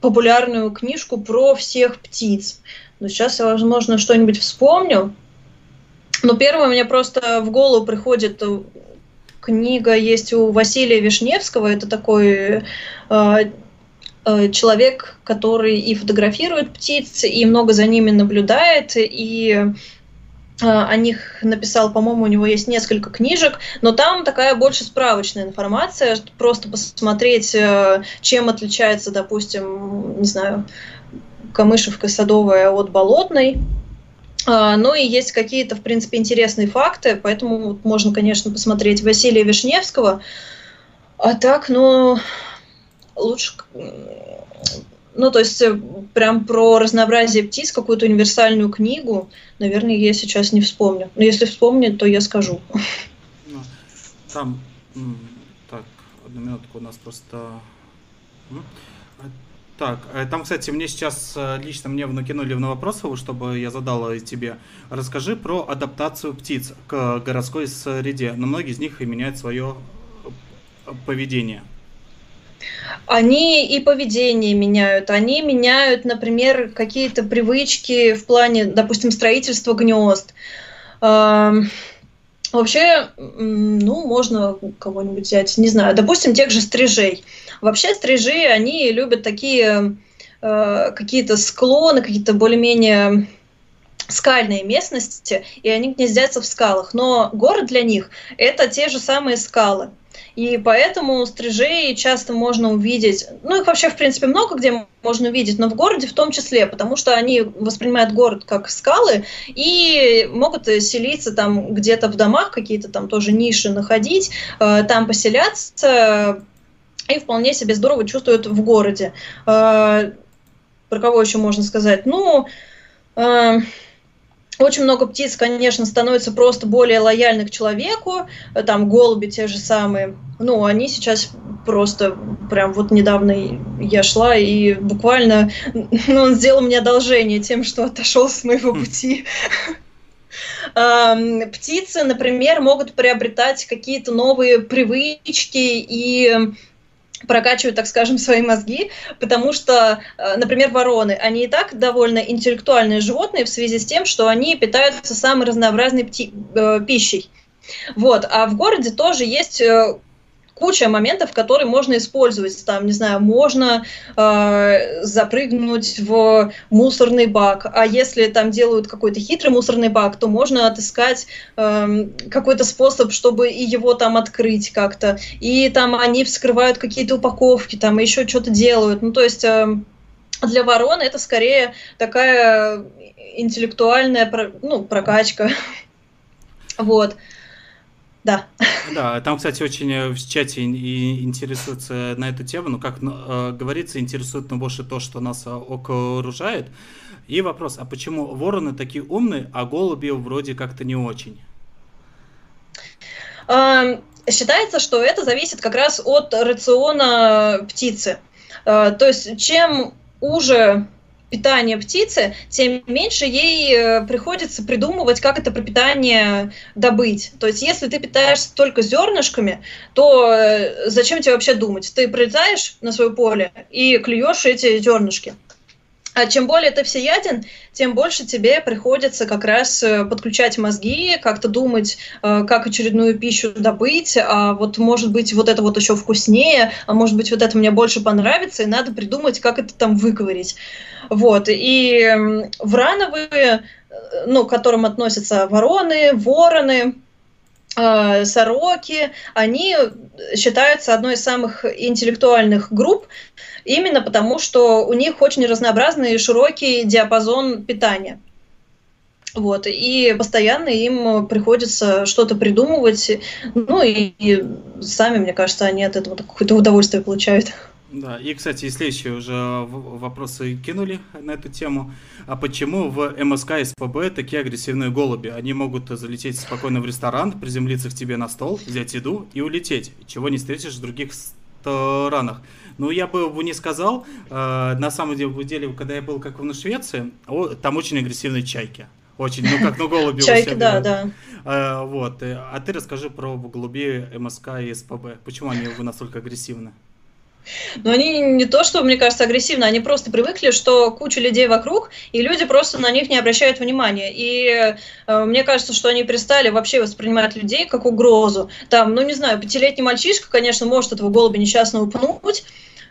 популярную книжку про всех птиц. Но сейчас я, возможно, что-нибудь вспомню. Но первое мне просто в голову приходит э, книга есть у Василия Вишневского. Это такой э, э, человек, который и фотографирует птиц, и много за ними наблюдает, и о них написал, по-моему, у него есть несколько книжек, но там такая больше справочная информация, просто посмотреть, э, чем отличается, допустим, не знаю, камышевка садовая от болотной. А, ну и есть какие-то, в принципе, интересные факты, поэтому можно, конечно, посмотреть Василия Вишневского. А так, ну, лучше ну, то есть э, прям про разнообразие птиц, какую-то универсальную книгу, наверное, я сейчас не вспомню. Но если вспомню, то я скажу. Ну, там, так, одну минутку, у нас просто... Так, э, там, кстати, мне сейчас э, лично мне накинули на вопрос, чтобы я задал тебе. Расскажи про адаптацию птиц к городской среде. Но многие из них и меняют свое поведение они и поведение меняют, они меняют, например, какие-то привычки в плане, допустим, строительства гнезд. Вообще, ну, можно кого-нибудь взять, не знаю, допустим, тех же стрижей. Вообще стрижи, они любят такие э, какие-то склоны, какие-то более-менее скальные местности, и они гнездятся в скалах. Но город для них – это те же самые скалы. И поэтому стрижей часто можно увидеть, ну их вообще в принципе много где можно увидеть, но в городе в том числе, потому что они воспринимают город как скалы и могут селиться там где-то в домах, какие-то там тоже ниши находить, э, там поселяться и вполне себе здорово чувствуют в городе. Э, про кого еще можно сказать? Ну, э, очень много птиц, конечно, становятся просто более лояльны к человеку. Там голуби те же самые. Ну, они сейчас просто прям вот недавно я шла и буквально ну, он сделал мне одолжение тем, что отошел с моего пути. Птицы, например, могут приобретать какие-то новые привычки и прокачивают, так скажем, свои мозги, потому что, э, например, вороны, они и так довольно интеллектуальные животные в связи с тем, что они питаются самой разнообразной пти- э, пищей. Вот. А в городе тоже есть э, куча моментов, которые можно использовать. Там, не знаю, можно э, запрыгнуть в мусорный бак, а если там делают какой-то хитрый мусорный бак, то можно отыскать э, какой-то способ, чтобы и его там открыть как-то. И там они вскрывают какие-то упаковки, там еще что-то делают. Ну, то есть... Э, для ворон это скорее такая интеллектуальная ну, прокачка. Вот. Да. Да, там, кстати, очень э, в чате и интересуются на эту тему. Ну, как ну, э, говорится, интересует ну, больше то, что нас э, окружает. И вопрос, а почему вороны такие умные, а голуби вроде как-то не очень? Считается, что это зависит как раз от рациона птицы. То есть, чем уже питание птицы, тем меньше ей э, приходится придумывать, как это пропитание добыть. То есть, если ты питаешься только зернышками, то э, зачем тебе вообще думать? Ты прилетаешь на свое поле и клюешь эти зернышки. А чем более ты всеяден, тем больше тебе приходится как раз э, подключать мозги, как-то думать, э, как очередную пищу добыть, а вот может быть вот это вот еще вкуснее, а может быть вот это мне больше понравится, и надо придумать, как это там выковырить. Вот, и врановые, э, ну, к которым относятся вороны, вороны, сороки, они считаются одной из самых интеллектуальных групп, именно потому, что у них очень разнообразный и широкий диапазон питания. Вот, и постоянно им приходится что-то придумывать, ну и, и сами, мне кажется, они от этого какое-то удовольствие получают. Да, и, кстати, следующие уже вопросы кинули на эту тему. А почему в МСК и СПБ такие агрессивные голуби? Они могут залететь спокойно в ресторан, приземлиться к тебе на стол, взять еду и улететь, чего не встретишь в других странах. Ну, я бы не сказал. Э, на самом деле, когда я был как в Швеции, там очень агрессивные чайки. Очень, ну как, ну голуби Чайки, да, да. Э, вот. Э, а ты расскажи про голубей МСК и СПБ. Почему они настолько агрессивны? Но они не то, что, мне кажется, агрессивно, они просто привыкли, что куча людей вокруг, и люди просто на них не обращают внимания. И э, мне кажется, что они перестали вообще воспринимать людей как угрозу. Там, ну не знаю, пятилетний мальчишка, конечно, может этого голубя несчастного пнуть,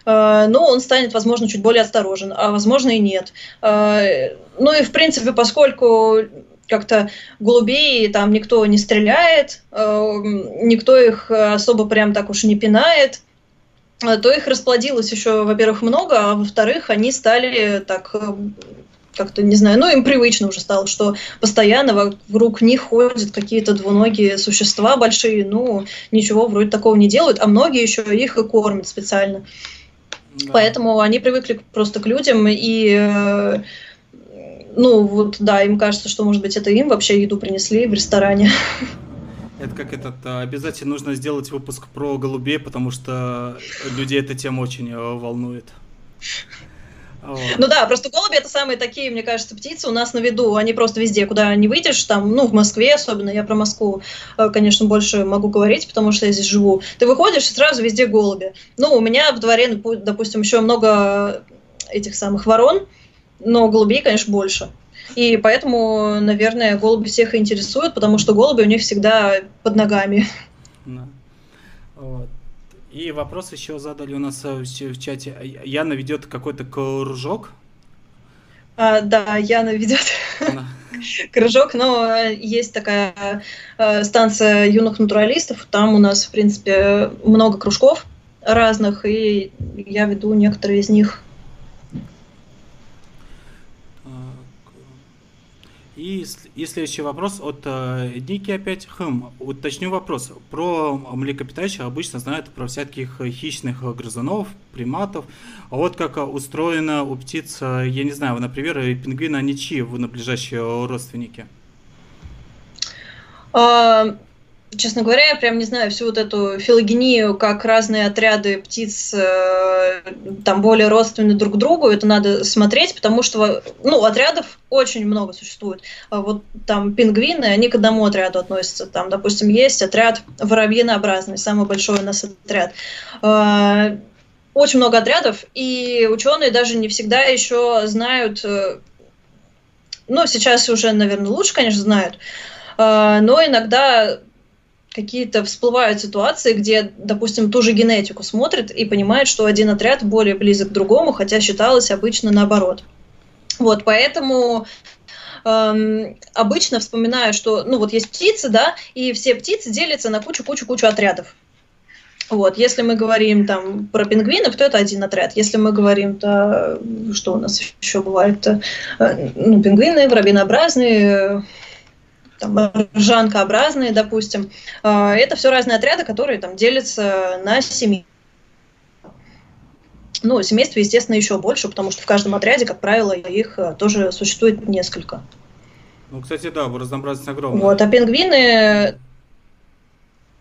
э, но он станет, возможно, чуть более осторожен, а возможно и нет. Э, ну и, в принципе, поскольку как-то голубей там никто не стреляет, э, никто их особо прям так уж не пинает, то их расплодилось еще, во-первых, много, а во-вторых, они стали так э, как-то, не знаю, ну, им привычно уже стало, что постоянно вокруг них ходят какие-то двуногие существа большие, ну, ничего вроде такого не делают, а многие еще их и кормят специально. Да. Поэтому они привыкли просто к людям, и, э, ну, вот, да, им кажется, что, может быть, это им вообще еду принесли в ресторане. Это как этот, а, обязательно нужно сделать выпуск про голубей, потому что людей эта тема очень э, волнует. Вот. Ну да, просто голуби это самые такие, мне кажется, птицы у нас на виду. Они просто везде, куда не выйдешь, там, ну, в Москве особенно, я про Москву, э, конечно, больше могу говорить, потому что я здесь живу. Ты выходишь, и сразу везде голуби. Ну, у меня в дворе, допустим, еще много этих самых ворон, но голубей, конечно, больше. И поэтому, наверное, голуби всех интересуют, потому что голуби у них всегда под ногами. Да. Вот. И вопрос еще задали у нас в чате. Яна ведет какой-то кружок. А, да, Яна ведет кружок, но есть такая э, станция юных натуралистов, там у нас, в принципе, много кружков разных, и я веду некоторые из них И, и следующий вопрос от э, Ники опять. Хм, уточню вопрос. Про млекопитающих обычно знают про всяких хищных грызунов, приматов. А вот как устроена у птиц, э, я не знаю, например, пингвины, они чьи наближающие родственники? А, Честно говоря, я прям не знаю всю вот эту филогению, как разные отряды птиц э, там более родственны друг другу. Это надо смотреть, потому что ну, отрядов очень много существует. А вот там пингвины, они к одному отряду относятся. Там, допустим, есть отряд воробьинообразный, самый большой у нас отряд. Э, очень много отрядов, и ученые даже не всегда еще знают, э, ну, сейчас уже, наверное, лучше, конечно, знают, э, но иногда какие-то всплывают ситуации, где, допустим, ту же генетику смотрят и понимают, что один отряд более близок к другому, хотя считалось обычно наоборот. Вот, поэтому эм, обычно вспоминаю, что, ну, вот есть птицы, да, и все птицы делятся на кучу-кучу-кучу отрядов. Вот, если мы говорим там про пингвинов, то это один отряд. Если мы говорим, то что у нас еще бывает, э, ну, пингвины, воробьинообразные, там, ржанкообразные, допустим. А, это все разные отряды, которые там делятся на семьи. Ну, семейств, естественно, еще больше, потому что в каждом отряде, как правило, их э, тоже существует несколько. Ну, кстати, да, разнообразность огромная. Вот, а пингвины,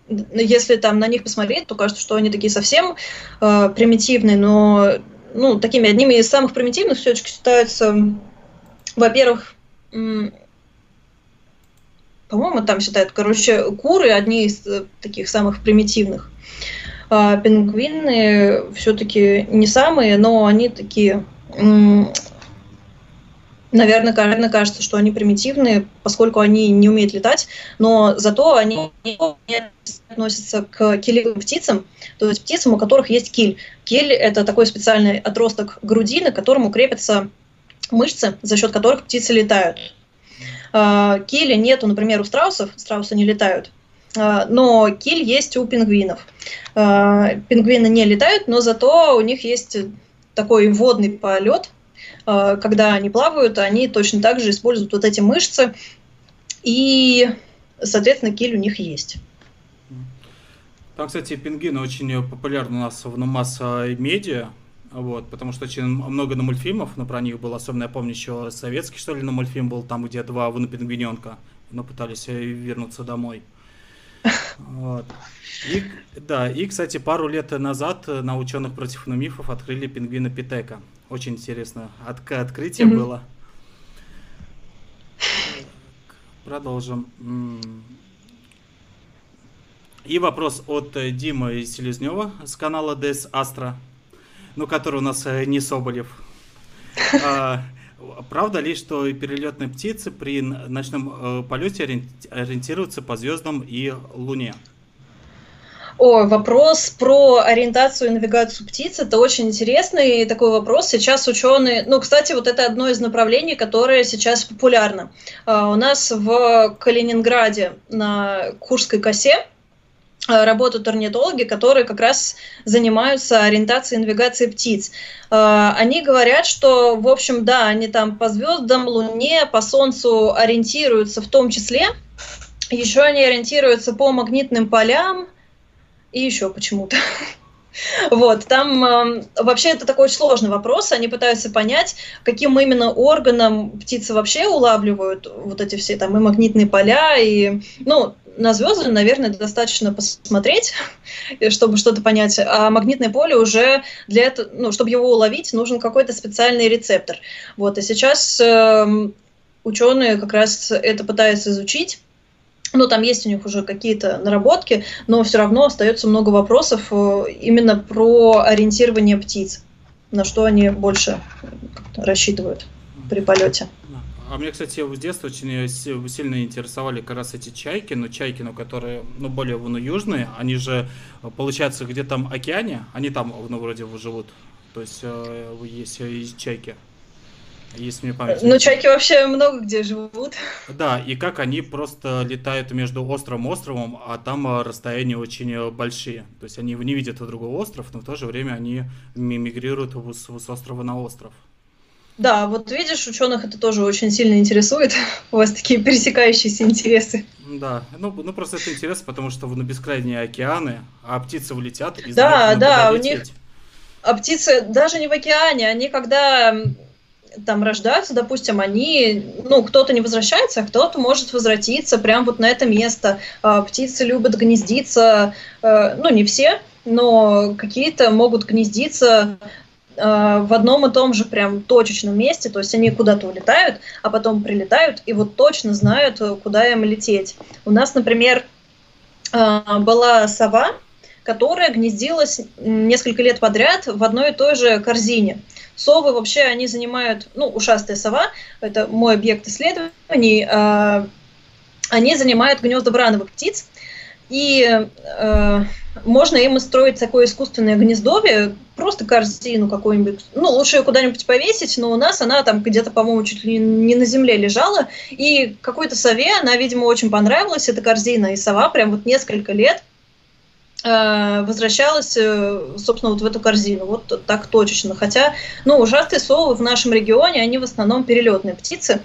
если там на них посмотреть, то кажется, что они такие совсем э, примитивные, но ну, такими одними из самых примитивных все-таки считаются, во-первых, по-моему, там считают, короче, куры одни из э, таких самых примитивных. А пингвины все-таки не самые, но они такие, наверное, наверное, кажется, что они примитивные, поскольку они не умеют летать, но зато они относятся к килевым птицам, то есть птицам, у которых есть киль. Киль – это такой специальный отросток грудины, к которому крепятся мышцы, за счет которых птицы летают. А, киля нету, например, у страусов, страусы не летают, а, но киль есть у пингвинов. А, пингвины не летают, но зато у них есть такой водный полет, когда они плавают, они точно так же используют вот эти мышцы, и, соответственно, киль у них есть. Там, кстати, пингвины очень популярны у нас в масса медиа, вот, потому что очень много на мультфильмов, но про них было, особенно я помню еще советский, что ли, на мультфильм был, там где два пингвиненка, но пытались э, вернуться домой. Вот. И, да, и, кстати, пару лет назад на ученых против мифов открыли пингвина Питека. Очень интересно. От, открытие mm-hmm. было. Продолжим. И вопрос от э, Димы Селезнева с канала DS Astra ну, который у нас э, не Соболев. А, правда ли, что перелетные птицы при ночном э, полете ориентируются по звездам и Луне? О, вопрос про ориентацию и навигацию птиц – это очень интересный такой вопрос. Сейчас ученые… Ну, кстати, вот это одно из направлений, которое сейчас популярно. А, у нас в Калининграде на Курской косе работают орнитологи, которые как раз занимаются ориентацией и навигацией птиц. Э, они говорят, что, в общем, да, они там по звездам, Луне, по Солнцу ориентируются в том числе. Еще они ориентируются по магнитным полям и еще почему-то. Вот, там э, вообще это такой очень сложный вопрос. Они пытаются понять, каким именно органом птицы вообще улавливают вот эти все там и магнитные поля, и, ну, на звезды, наверное, достаточно посмотреть, чтобы что-то понять, а магнитное поле уже для этого, ну, чтобы его уловить, нужен какой-то специальный рецептор. Вот, и сейчас э, ученые как раз это пытаются изучить. Ну, там есть у них уже какие-то наработки, но все равно остается много вопросов э, именно про ориентирование птиц, на что они больше рассчитывают при полете. А мне, кстати, в детстве очень э, сильно интересовали как раз эти чайки, но чайки, ну, которые, ну, более, ну, южные, они же, э, получается, где там океане, они там, ну, вроде живут, то есть э, есть чайки. если мне память. Ну, чайки вообще много где живут. Да, и как они просто летают между островом и островом, а там расстояния очень большие. То есть они не видят другой остров, но в то же время они мигрируют с острова на остров. Да, вот видишь, ученых это тоже очень сильно интересует. У вас такие пересекающиеся интересы. Да, ну, ну просто это интересно, потому что на бескрайние океаны, а птицы улетят и Да, да, у них... А птицы даже не в океане, они когда там рождаются, допустим, они, ну, кто-то не возвращается, а кто-то может возвратиться прямо вот на это место. А, птицы любят гнездиться, э, ну, не все, но какие-то могут гнездиться э, в одном и том же прям точечном месте, то есть они куда-то улетают, а потом прилетают и вот точно знают, куда им лететь. У нас, например, э, была сова, которая гнездилась несколько лет подряд в одной и той же корзине. Совы вообще, они занимают, ну, ушастая сова, это мой объект исследований, э, они занимают гнезда брановых птиц, и э, можно им устроить такое искусственное гнездовье, просто корзину какую-нибудь, ну, лучше ее куда-нибудь повесить, но у нас она там где-то, по-моему, чуть ли не на земле лежала, и какой-то сове она, видимо, очень понравилась, эта корзина, и сова прям вот несколько лет Э, возвращалась, э, собственно, вот в эту корзину, вот так точечно. Хотя, ну, ужастые совы в нашем регионе, они в основном перелетные птицы.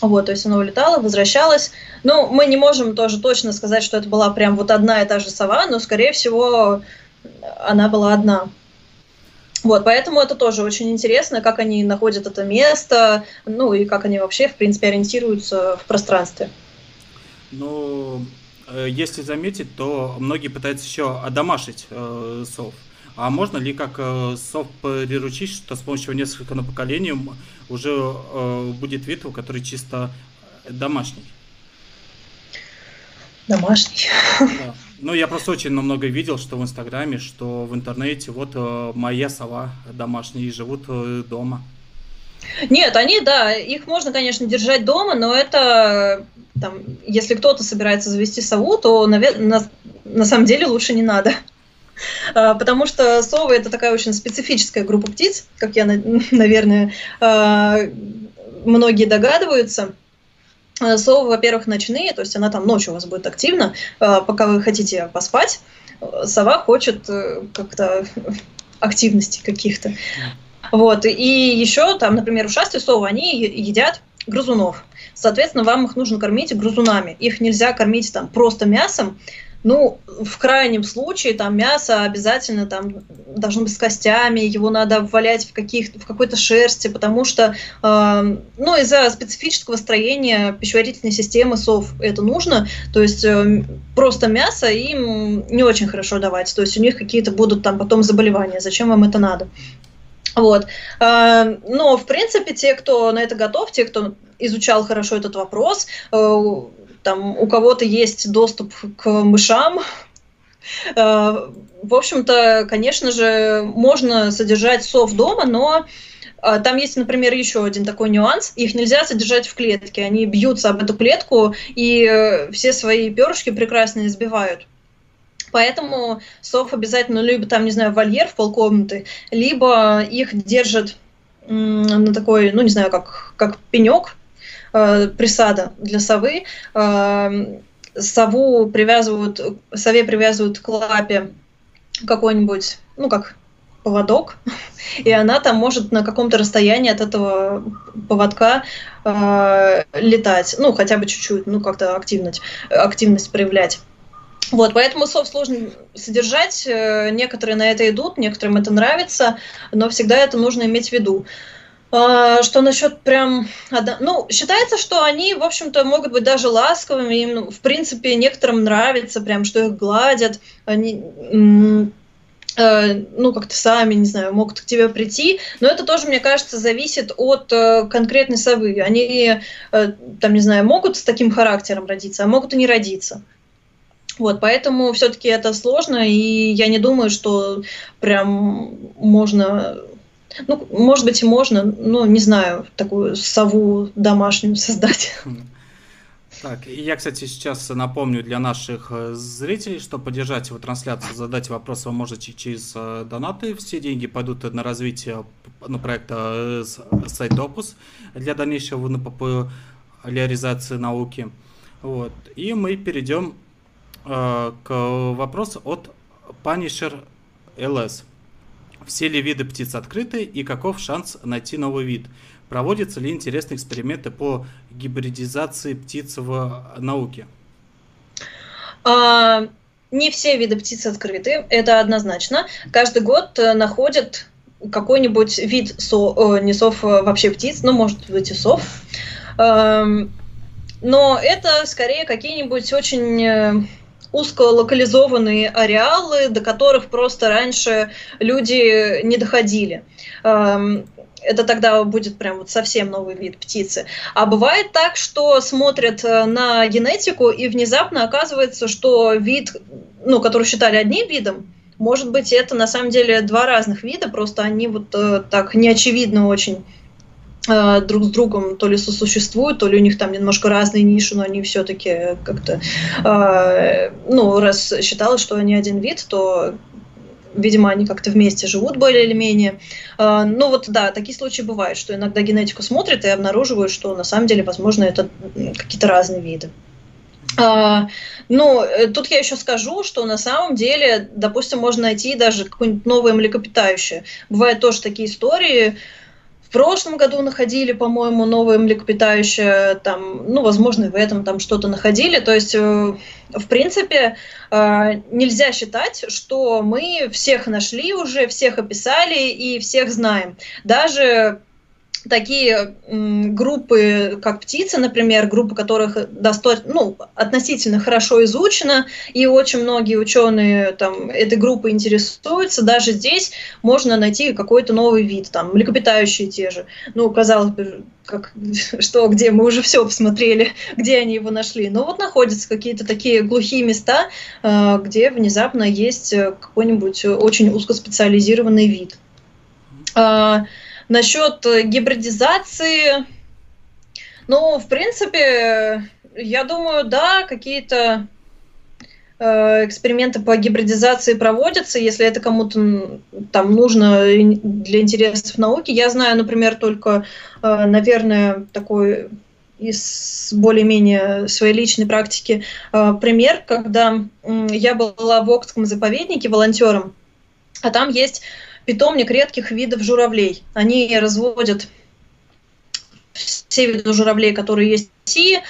Вот, то есть она улетала, возвращалась. Ну, мы не можем тоже точно сказать, что это была прям вот одна и та же сова, но, скорее всего, она была одна. Вот, поэтому это тоже очень интересно, как они находят это место, ну и как они вообще, в принципе, ориентируются в пространстве. Ну, Э, если заметить, то многие пытаются еще одомашить э, сов. А можно ли как э, сов приручить, что с помощью нескольких на поколений уже э, будет вид, который чисто домашний? Домашний. Да. Ну, я просто очень много видел, что в Инстаграме, что в интернете, вот э, моя сова домашняя, и живут э, дома. Нет, они, да, их можно, конечно, держать дома, но это, там, если кто-то собирается завести сову, то, наверное, на, на самом деле лучше не надо. А, потому что совы это такая очень специфическая группа птиц, как я, наверное, а, многие догадываются. А, совы, во-первых, ночные, то есть она там ночью у вас будет активна, пока вы хотите поспать. Сова хочет э, как-то активности каких-то. Вот. И еще там, например, ушастые совы, они едят грызунов. Соответственно, вам их нужно кормить грызунами. Их нельзя кормить там просто мясом. Ну, в крайнем случае, там мясо обязательно там должно быть с костями, его надо валять в, каких, в какой-то шерсти, потому что, э, ну, из-за специфического строения пищеварительной системы сов это нужно, то есть э, просто мясо им не очень хорошо давать, то есть у них какие-то будут там потом заболевания, зачем вам это надо? Вот. А, но, в принципе, те, кто на это готов, те, кто изучал хорошо этот вопрос, э, там, у кого-то есть доступ к мышам, э, в общем-то, конечно же, можно содержать сов дома, но э, там есть, например, еще один такой нюанс. Их нельзя содержать в клетке. Они бьются об эту клетку и все свои перышки прекрасно избивают. Поэтому сов обязательно либо там, не знаю, вольер в полкомнаты, либо их держат на такой, ну не знаю, как, как пенек, э, присада для совы. Э, сову привязывают, сове привязывают к лапе какой-нибудь, ну как поводок, и она там может на каком-то расстоянии от этого поводка э, летать, ну хотя бы чуть-чуть, ну как-то активность, активность проявлять. Вот, поэтому сов сложно содержать. Э, некоторые на это идут, некоторым это нравится, но всегда это нужно иметь в виду. А, что насчет прям... Ну, считается, что они, в общем-то, могут быть даже ласковыми. Им, ну, в принципе, некоторым нравится прям, что их гладят. Они э, ну, как-то сами, не знаю, могут к тебе прийти, но это тоже, мне кажется, зависит от э, конкретной совы. Они, там, не знаю, могут с таким характером родиться, а могут и не родиться. Вот, поэтому все-таки это сложно, и я не думаю, что прям можно, ну, может быть, и можно, но не знаю, такую сову домашнюю создать. Так, и я, кстати, сейчас напомню для наших э, зрителей, что поддержать его трансляцию, задать вопрос вы можете через э, донаты. Все деньги пойдут на развитие ну, проекта э, сайт для дальнейшего ну, популяризации науки. Вот. И мы перейдем э, к вопросу от Punisher LS. Все ли виды птиц открыты и каков шанс найти новый вид? Проводятся ли интересные эксперименты по гибридизации птиц в науке? А, не все виды птиц открыты, это однозначно. Каждый год э, находят какой-нибудь вид со, не сов, вообще птиц, ну, может быть, и сов. Эм, но это скорее какие-нибудь очень э, узколокализованные ареалы, до которых просто раньше люди не доходили. Эм, это тогда будет прям вот совсем новый вид птицы. А бывает так, что смотрят э, на генетику, и внезапно оказывается, что вид, ну, который считали одним видом, может быть, это на самом деле два разных вида, просто они вот э, так неочевидно очень друг с другом то ли сосуществуют, то ли у них там немножко разные ниши, но они все-таки как-то, э, ну, раз считалось, что они один вид, то видимо, они как-то вместе живут более или менее. А, ну вот да, такие случаи бывают, что иногда генетику смотрят и обнаруживают, что на самом деле, возможно, это какие-то разные виды. Ну, э, тут я еще скажу, что на самом деле, допустим, можно найти даже какое-нибудь новое млекопитающее. Бывают тоже такие истории, прошлом году находили, по-моему, новое млекопитающее, там, ну, возможно, и в этом там что-то находили. То есть, э, в принципе, э, нельзя считать, что мы всех нашли уже, всех описали и всех знаем. Даже такие группы, как птицы, например, группы, которых достаточно, ну, относительно хорошо изучено, и очень многие ученые там, этой группы интересуются, даже здесь можно найти какой-то новый вид, там, млекопитающие те же. Ну, казалось бы, как, что, где, мы уже все посмотрели, где они его нашли. Но вот находятся какие-то такие глухие места, э, где внезапно есть какой-нибудь очень узкоспециализированный вид. Насчет э, гибридизации, ну, в принципе, я думаю, да, какие-то э, эксперименты по гибридизации проводятся, если это кому-то там нужно для интересов науки. Я знаю, например, только, э, наверное, такой из более-менее своей личной практики пример, когда я была в Окском заповеднике волонтером, а там есть питомник редких видов журавлей. Они разводят все виды журавлей, которые есть в России.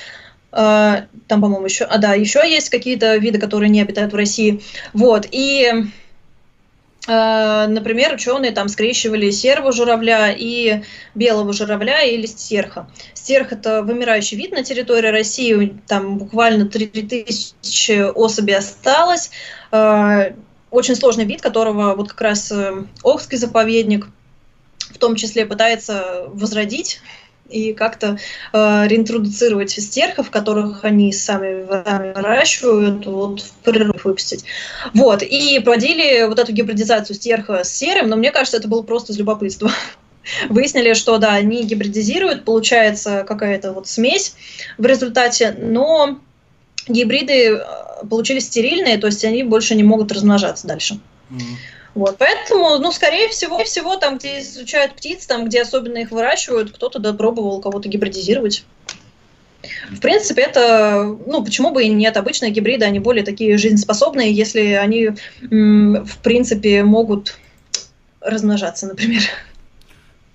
А, там, по-моему, еще, а да, еще есть какие-то виды, которые не обитают в России. Вот, и а, Например, ученые там скрещивали серого журавля и белого журавля или стерха. Стерх – это вымирающий вид на территории России, там буквально 3000 особей осталось. А, очень сложный вид, которого вот как раз э, Охский заповедник в том числе пытается возродить и как-то э, реинтродуцировать стерхов, которых они сами выращивают, вот, в природу выпустить. Вот, и проводили вот эту гибридизацию стерха с серым, но мне кажется, это было просто из любопытства. Выяснили, что да, они гибридизируют, получается какая-то вот смесь в результате, но гибриды э, получились стерильные, то есть они больше не могут размножаться дальше. Mm. Вот, поэтому, ну, скорее всего, всего там, где изучают птиц, там, где особенно их выращивают, кто-то допробовал кого-то гибридизировать. В принципе, это, ну, почему бы и нет, обычные гибриды, они более такие жизнеспособные, если они, в принципе, могут размножаться, например.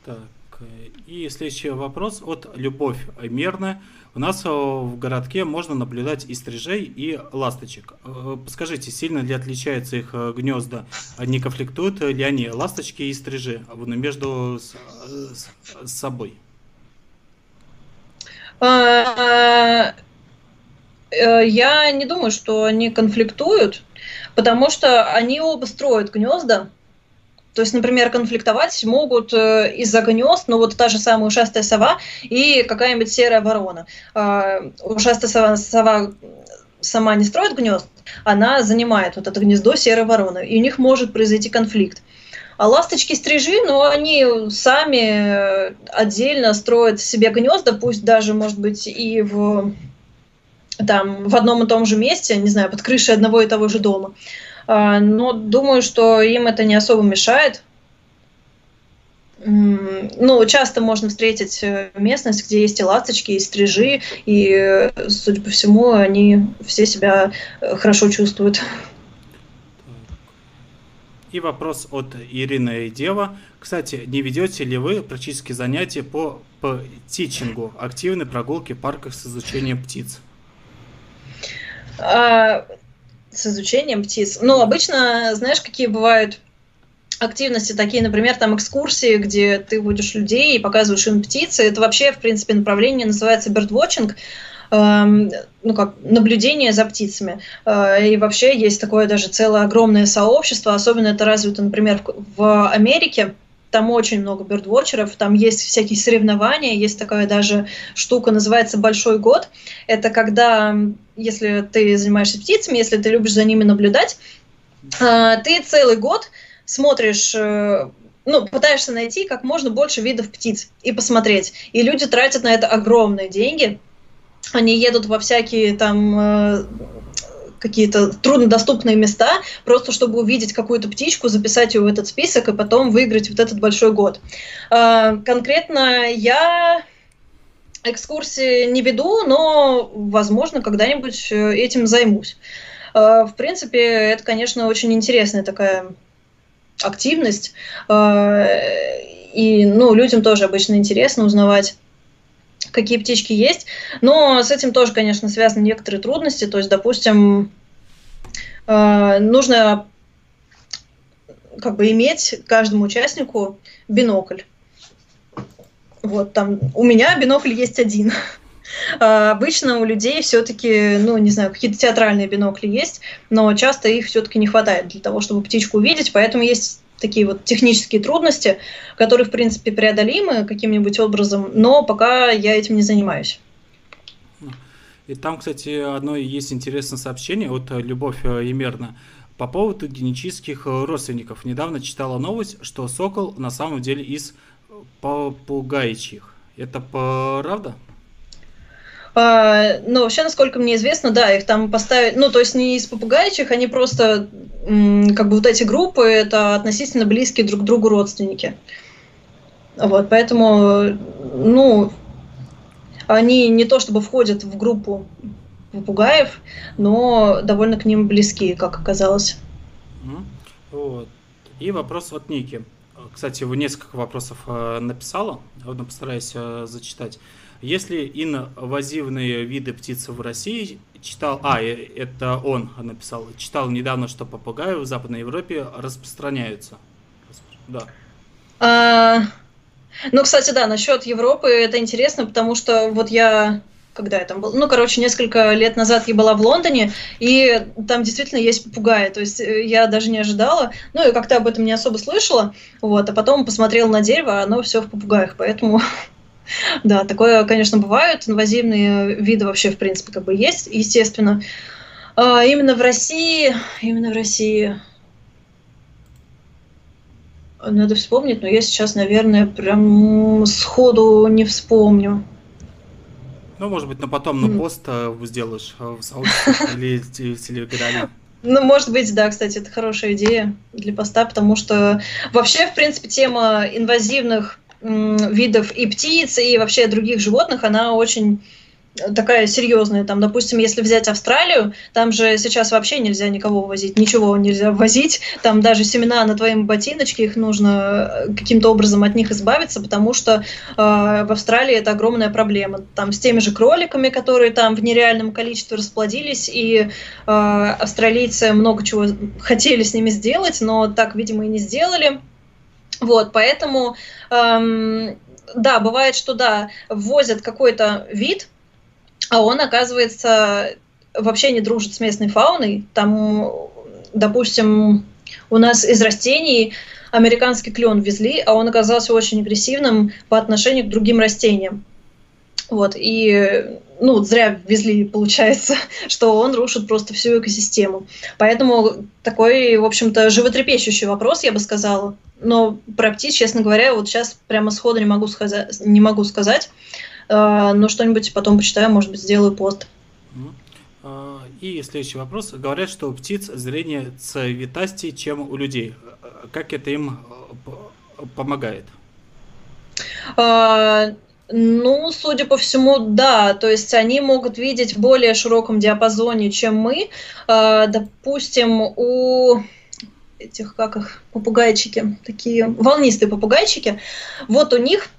Так, и следующий вопрос от Любовь Мерна. У нас э, в городке можно наблюдать и стрижей, и ласточек. Э, скажите, сильно ли отличаются их э, гнезда? Не конфликтуют ли они, ласточки и стрижи, между с, с собой? А, я не думаю, что они конфликтуют, потому что они оба строят гнезда, то есть, например, конфликтовать могут э, из-за гнезд, ну вот та же самая ушастая сова и какая-нибудь серая ворона. А, ушастая сова, сова сама не строит гнезд, она занимает вот это гнездо серой вороны, и у них может произойти конфликт. А ласточки-стрижи, ну, они сами отдельно строят себе гнезда, пусть даже, может быть, и в там в одном и том же месте, не знаю, под крышей одного и того же дома. Но думаю, что им это не особо мешает. Ну, часто можно встретить э, местность, где есть и ласточки, и стрижи, и, судя по всему, они все себя э, хорошо чувствуют. И вопрос от Ирины Дева. Кстати, не ведете ли вы практические занятия по, по тичингу, активной прогулки в парках с изучением птиц? С изучением птиц. Ну, обычно, знаешь, какие бывают активности такие, например, там экскурсии, где ты водишь людей и показываешь им птицы. Это вообще, в принципе, направление называется birdwatching, эм, ну как наблюдение за птицами. Э, и вообще есть такое даже целое огромное сообщество, особенно это развито, например, в Америке. Там очень много бердвотчеров, там есть всякие соревнования, есть такая даже штука, называется «Большой год». Это когда, если ты занимаешься птицами, если ты любишь за ними наблюдать, э, ты целый год смотришь э, ну, пытаешься найти как можно больше видов птиц и посмотреть. И люди тратят на это огромные деньги. Они едут во всякие там э, какие-то труднодоступные места, просто чтобы увидеть какую-то птичку, записать ее в этот список и потом выиграть вот этот большой год. Э, конкретно я экскурсии не веду, но, возможно, когда-нибудь этим займусь. В принципе, это, конечно, очень интересная такая активность. Э, и ну, людям тоже обычно интересно узнавать какие птички есть. Но с этим тоже, конечно, связаны некоторые трудности. То есть, допустим, э, нужно как бы иметь каждому участнику бинокль. Вот там у меня бинокль есть один. А обычно у людей все-таки, ну, не знаю, какие-то театральные бинокли есть, но часто их все-таки не хватает для того, чтобы птичку увидеть, поэтому есть такие вот технические трудности, которые, в принципе, преодолимы каким-нибудь образом, но пока я этим не занимаюсь. И там, кстати, одно есть интересное сообщение от Любовь Емерна по поводу генетических родственников. Недавно читала новость, что сокол на самом деле из попугайчих. Это правда? А, но вообще, насколько мне известно, да, их там поставили, ну, то есть не из попугайчих, они просто, как бы вот эти группы, это относительно близкие друг к другу родственники. Вот, поэтому, ну, они не то чтобы входят в группу попугаев, но довольно к ним близки, как оказалось. Вот. И вопрос от Ники. Кстати, вы несколько вопросов э, написала, вот постараюсь э, зачитать. Если инвазивные виды птиц в России читал, а, э, это он написал, читал недавно, что попугаи в Западной Европе распространяются. Да. А, ну, кстати, да, насчет Европы это интересно, потому что вот я когда я там был, ну, короче, несколько лет назад я была в Лондоне, и там действительно есть попугаи, то есть э, я даже не ожидала, ну, и как-то об этом не особо слышала, вот, а потом посмотрела на дерево, а оно все в попугаях, поэтому Да, такое, конечно, бывает. Инвазивные виды вообще, в принципе, как бы есть, естественно. А именно в России, именно в России надо вспомнить, но я сейчас, наверное, прям сходу не вспомню. Ну, может быть, но потом на пост э, сделаешь э, в сообществе или в телеграме. Ну, может быть, да, кстати, это хорошая идея для поста, потому что вообще, в принципе, тема инвазивных видов и птиц, и вообще других животных, она очень такая серьезная. Там, допустим, если взять Австралию, там же сейчас вообще нельзя никого возить, ничего нельзя возить. Там даже семена на твоем ботиночке, их нужно э, каким-то образом от них избавиться, потому что э, в Австралии это огромная проблема. Там с теми же кроликами, которые там в нереальном количестве расплодились, и э, австралийцы много чего хотели с ними сделать, но так, видимо, и не сделали. Вот, поэтому, эм, да, бывает, что да, ввозят какой-то вид, а он, оказывается, вообще не дружит с местной фауной. Там, допустим, у нас из растений американский клен везли, а он оказался очень агрессивным по отношению к другим растениям. Вот, и ну, зря везли, получается, что он рушит просто всю экосистему. Поэтому такой, в общем-то, животрепещущий вопрос, я бы сказала. Но про птиц, честно говоря, вот сейчас прямо сходу не могу сказать, не могу сказать. Э, но что-нибудь потом почитаю, может быть, сделаю пост. А, и следующий вопрос. Говорят, что у птиц зрение цветастее, чем у людей. Как это им помогает? Ну, судя по всему, да. То есть они могут видеть в более широком диапазоне, чем мы. А, допустим, у этих, как их, попугайчики, такие волнистые попугайчики, вот у них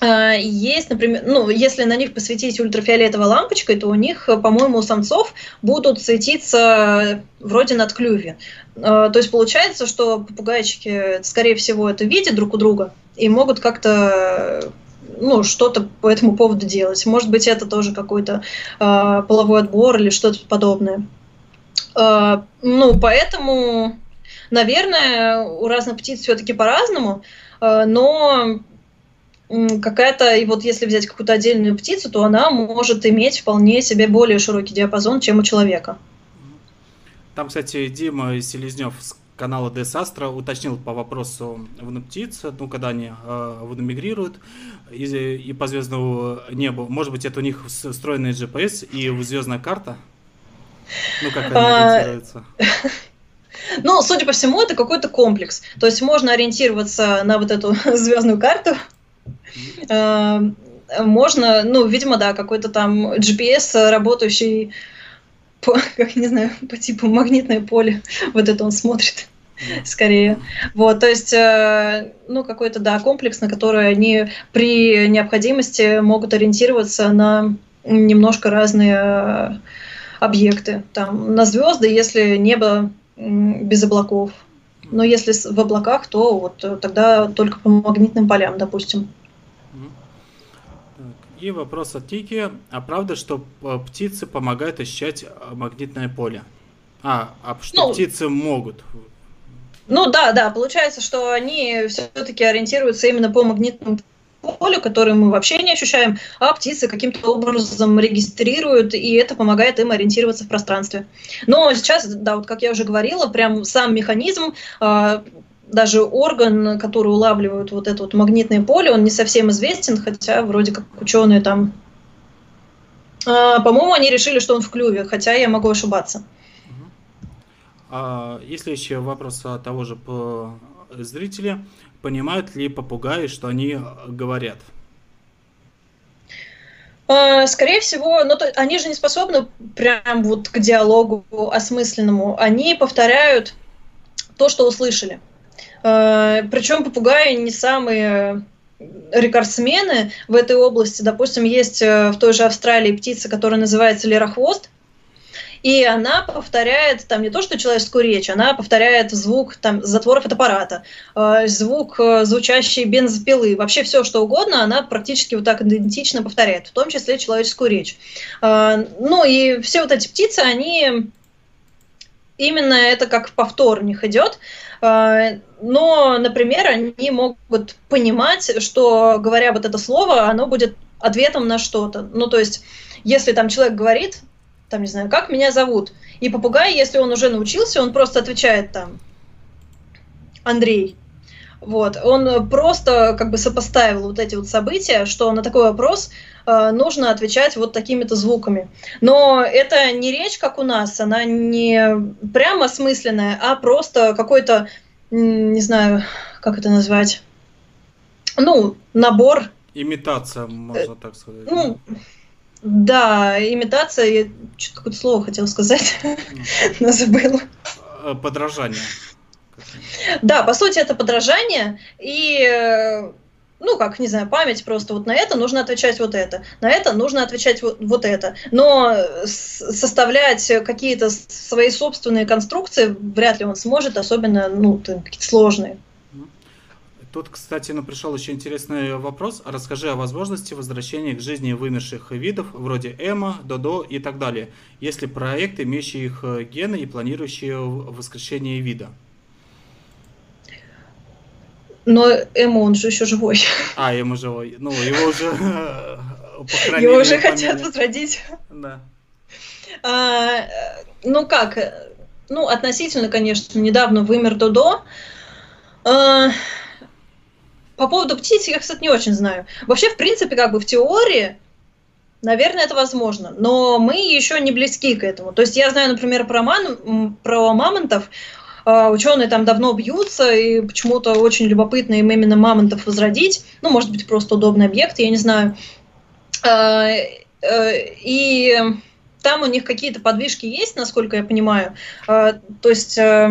а, есть, например, ну, если на них посветить ультрафиолетовой лампочкой, то у них, по-моему, у самцов будут светиться вроде над клюви. А, то есть получается, что попугайчики, скорее всего, это видят друг у друга и могут как-то ну, что-то по этому поводу делать. Может быть, это тоже какой-то э, половой отбор или что-то подобное. Э, ну, поэтому, наверное, у разных птиц все-таки по-разному, э, но какая-то, и вот если взять какую-то отдельную птицу, то она может иметь вполне себе более широкий диапазон, чем у человека. Там, кстати, Дима Селезнев канала Десастра уточнил по вопросу птиц, ну, когда они э, мигрируют и, и по звездному небу. Может быть, это у них встроенный GPS и звездная карта? Ну, как они а, ориентируются? Ну, судя по всему, это какой-то комплекс. То есть можно ориентироваться на вот эту звездную карту, Э, можно, ну, видимо, да, какой-то там GPS, работающий по, как не знаю, по типу магнитное поле, вот это он смотрит скорее. Вот, то есть, э, ну, какой-то, да, комплекс, на который они при необходимости могут ориентироваться на немножко разные э, объекты. Там, на звезды, если небо без облаков. Но если в облаках, то вот тогда только по магнитным полям, допустим. И вопрос от Тики. А правда, что э, птицы помогают ощущать э, магнитное поле? А, а что ну, птицы могут? Ну да, да, получается, что они все-таки ориентируются именно по магнитному полю, которое мы вообще не ощущаем, а птицы каким-то образом регистрируют, и это помогает им ориентироваться в пространстве. Но сейчас, да, вот как я уже говорила, прям сам механизм а, даже орган, который улавливает вот это вот магнитное поле, он не совсем известен, хотя вроде как ученые там... А, по-моему, они решили, что он в клюве, хотя я могу ошибаться. А, есть еще вопрос от того же зрителя. Понимают ли попугаи, что они говорят? А, скорее всего, но то, они же не способны прям вот к диалогу осмысленному. Они повторяют то, что услышали. Э, Причем попугаи не самые рекордсмены в этой области. Допустим, есть э, в той же Австралии птица, которая называется лерохвост, и она повторяет там не то, что человеческую речь, она повторяет звук там затвора фотоаппарата, э, звук звучащей бензопилы, вообще все, что угодно, она практически вот так идентично повторяет, в том числе человеческую речь. Ну и все вот эти птицы, они именно это как повтор у них идет. А, но, например, они могут понимать, что, говоря вот это слово, оно будет ответом на что-то. Ну, то есть, если там человек говорит, там, не знаю, как меня зовут, и попугай, если он уже научился, он просто отвечает там, Андрей. Вот, он просто как бы сопоставил вот эти вот события, что на такой вопрос нужно отвечать вот такими-то звуками. Но это не речь, как у нас, она не прямо осмысленная, а просто какой-то, не знаю, как это назвать, ну, набор. Имитация, можно так сказать. Ну, да, имитация, я что-то какое-то слово хотела сказать, но забыла. Э, подражание. Да, по сути, это подражание, и э, ну, как, не знаю, память просто вот на это нужно отвечать вот это, на это нужно отвечать вот, вот это. Но составлять какие-то свои собственные конструкции вряд ли он сможет, особенно, ну, какие-то сложные. Тут, кстати, ну, пришел еще интересный вопрос. Расскажи о возможности возвращения к жизни вымерших видов, вроде Эма, Додо и так далее. Есть ли проекты, имеющие их э, гены и планирующие воскрешение вида? Но Эмо, он же еще живой. А, Эмо живой. Ну, его уже похоронили. Его уже хотят возродить. Да. А, ну как, ну относительно, конечно, недавно вымер Додо. А, по поводу птиц я, кстати, не очень знаю. Вообще, в принципе, как бы в теории Наверное, это возможно, но мы еще не близки к этому. То есть я знаю, например, про, ман... про мамонтов, ученые там давно бьются, и почему-то очень любопытно им именно мамонтов возродить. Ну, может быть, просто удобный объект, я не знаю. А, э, и там у них какие-то подвижки есть, насколько я понимаю. А, то есть э,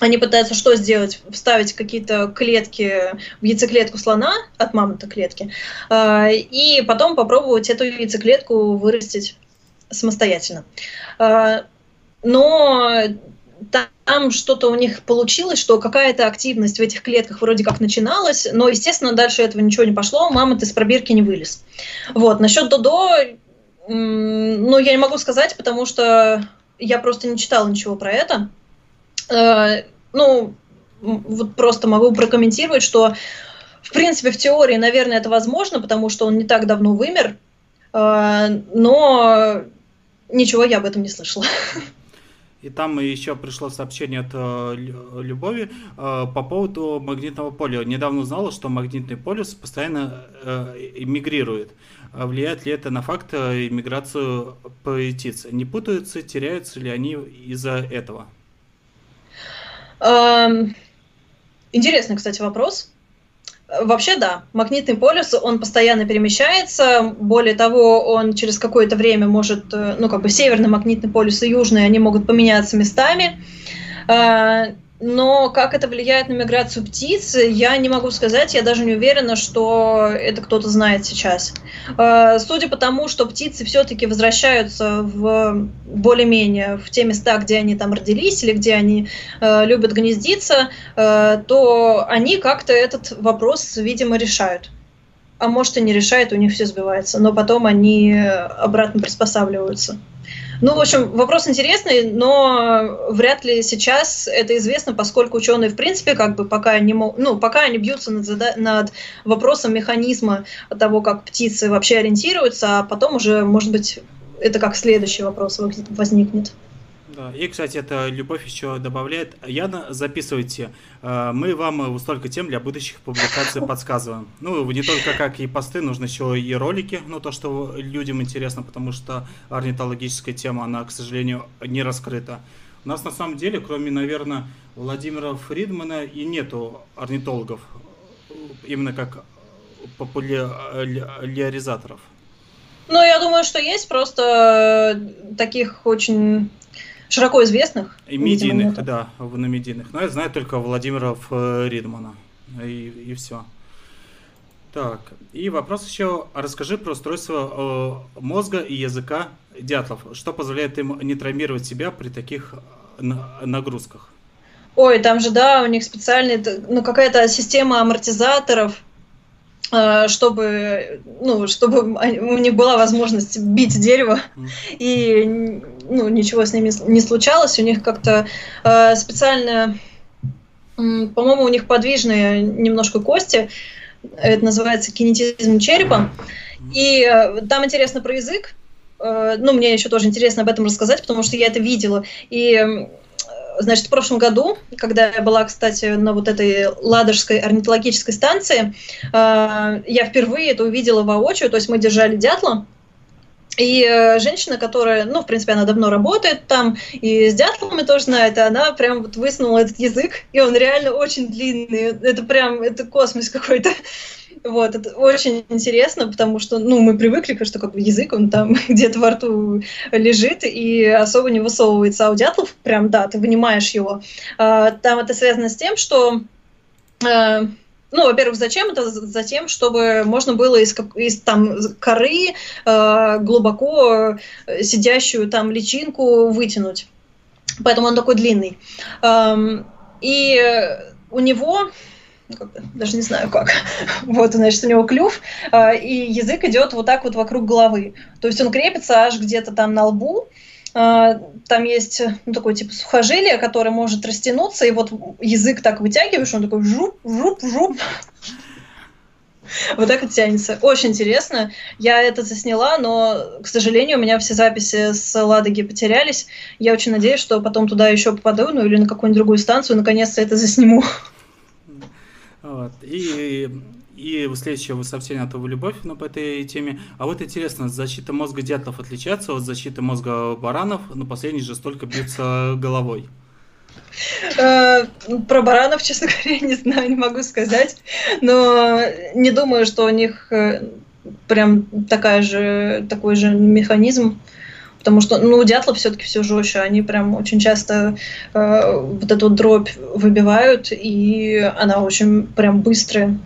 они пытаются что сделать? Вставить какие-то клетки в яйцеклетку слона от мамонта клетки, и потом попробовать эту яйцеклетку вырастить самостоятельно. Но там что-то у них получилось, что какая-то активность в этих клетках вроде как начиналась, но, естественно, дальше этого ничего не пошло, мамонт из пробирки не вылез. Вот, насчет Додо, ну, я не могу сказать, потому что я просто не читала ничего про это. Э, ну, вот просто могу прокомментировать, что, в принципе, в теории, наверное, это возможно, потому что он не так давно вымер, э, но ничего я об этом не слышала. И там еще пришло сообщение от э, Любови э, по поводу магнитного поля. Недавно узнала, что магнитный полюс постоянно э, эмигрирует. А влияет ли это на факт иммиграцию птиц? Не путаются, теряются ли они из-за этого? Эм, интересный, кстати, вопрос. Вообще, да, магнитный полюс, он постоянно перемещается, более того, он через какое-то время может, э, ну, как бы северный магнитный полюс и южный, они могут поменяться местами. Но как это влияет на миграцию птиц, я не могу сказать. Я даже не уверена, что это кто-то знает сейчас. А, судя по тому, что птицы все-таки возвращаются в более-менее в те места, где они там родились или где они э, любят гнездиться, э, то они как-то этот вопрос, видимо, решают. А может и не решают, у них все сбивается, но потом они обратно приспосабливаются. Ну, в общем, вопрос интересный, но вряд ли сейчас это известно, поскольку ученые, в принципе, как бы пока не мог, ну, пока они бьются над, зада... над вопросом механизма того, как птицы вообще ориентируются, а потом уже, может быть, это как следующий вопрос возникнет. Да. И, кстати, это Любовь еще добавляет. Яна, записывайте. Э, мы вам столько тем для будущих публикаций подсказываем. Ну, не только как и посты, нужно еще и ролики, ну, то, что людям интересно, потому что орнитологическая тема, она, к сожалению, не раскрыта. У нас на самом деле, кроме, наверное, Владимира Фридмана, и нету орнитологов, именно как популяризаторов. Ну, я думаю, что есть просто таких очень широко известных. И медийных, видимо, да, на медийных. Но я знаю только Владимира Ридмана. И, и все. Так, и вопрос еще. Расскажи про устройство э, мозга и языка дятлов. Что позволяет им не травмировать себя при таких э, нагрузках? Ой, там же, да, у них специальная, ну, какая-то система амортизаторов, чтобы, ну, чтобы у них была возможность бить дерево и ну, ничего с ними не случалось. У них как-то э, специально, э, по-моему, у них подвижные немножко кости. Это называется кинетизм черепа. И э, там интересно про язык. Э, ну, мне еще тоже интересно об этом рассказать, потому что я это видела. И э, Значит, в прошлом году, когда я была, кстати, на вот этой Ладожской орнитологической станции, э, я впервые это увидела воочию, то есть мы держали дятла, и э, женщина, которая, ну, в принципе, она давно работает там, и с дятлами тоже знает, и она прям вот высунула этот язык, и он реально очень длинный. Это прям, это космос какой-то. Вот, это очень интересно, потому что, ну, мы привыкли, что как бы язык, он там где-то во рту лежит и особо не высовывается. А у дятлов прям, да, ты вынимаешь его. А, там это связано с тем, что э, ну, во-первых, зачем это? Затем, чтобы можно было из, из там коры э, глубоко э, сидящую там личинку вытянуть. Поэтому он такой длинный. Эм, и у него ну, даже не знаю как. Вот, значит, у него клюв, э, и язык идет вот так вот вокруг головы. То есть он крепится аж где-то там на лбу, а, там есть ну, такой типа сухожилие, которое может растянуться, и вот язык так вытягиваешь, он такой жуп, жуп, жуп. Вот так это тянется. Очень интересно. Я это засняла, но, к сожалению, у меня все записи с Ладоги потерялись. Я очень надеюсь, что потом туда еще попаду, ну или на какую-нибудь другую станцию, наконец-то это засниму. Вот. И И следующее сообщение от Любовь ну, по этой теме. А вот интересно, защита мозга дятлов отличается от защиты мозга баранов, но последние же столько бьются головой. Э, про баранов, честно говоря, не знаю, не могу сказать. Но не думаю, что у них э, прям такая же, такой же механизм. Потому что, ну, у дятлов все-таки все жестче. Они прям очень часто э, вот эту дробь выбивают, и она очень прям быстрая.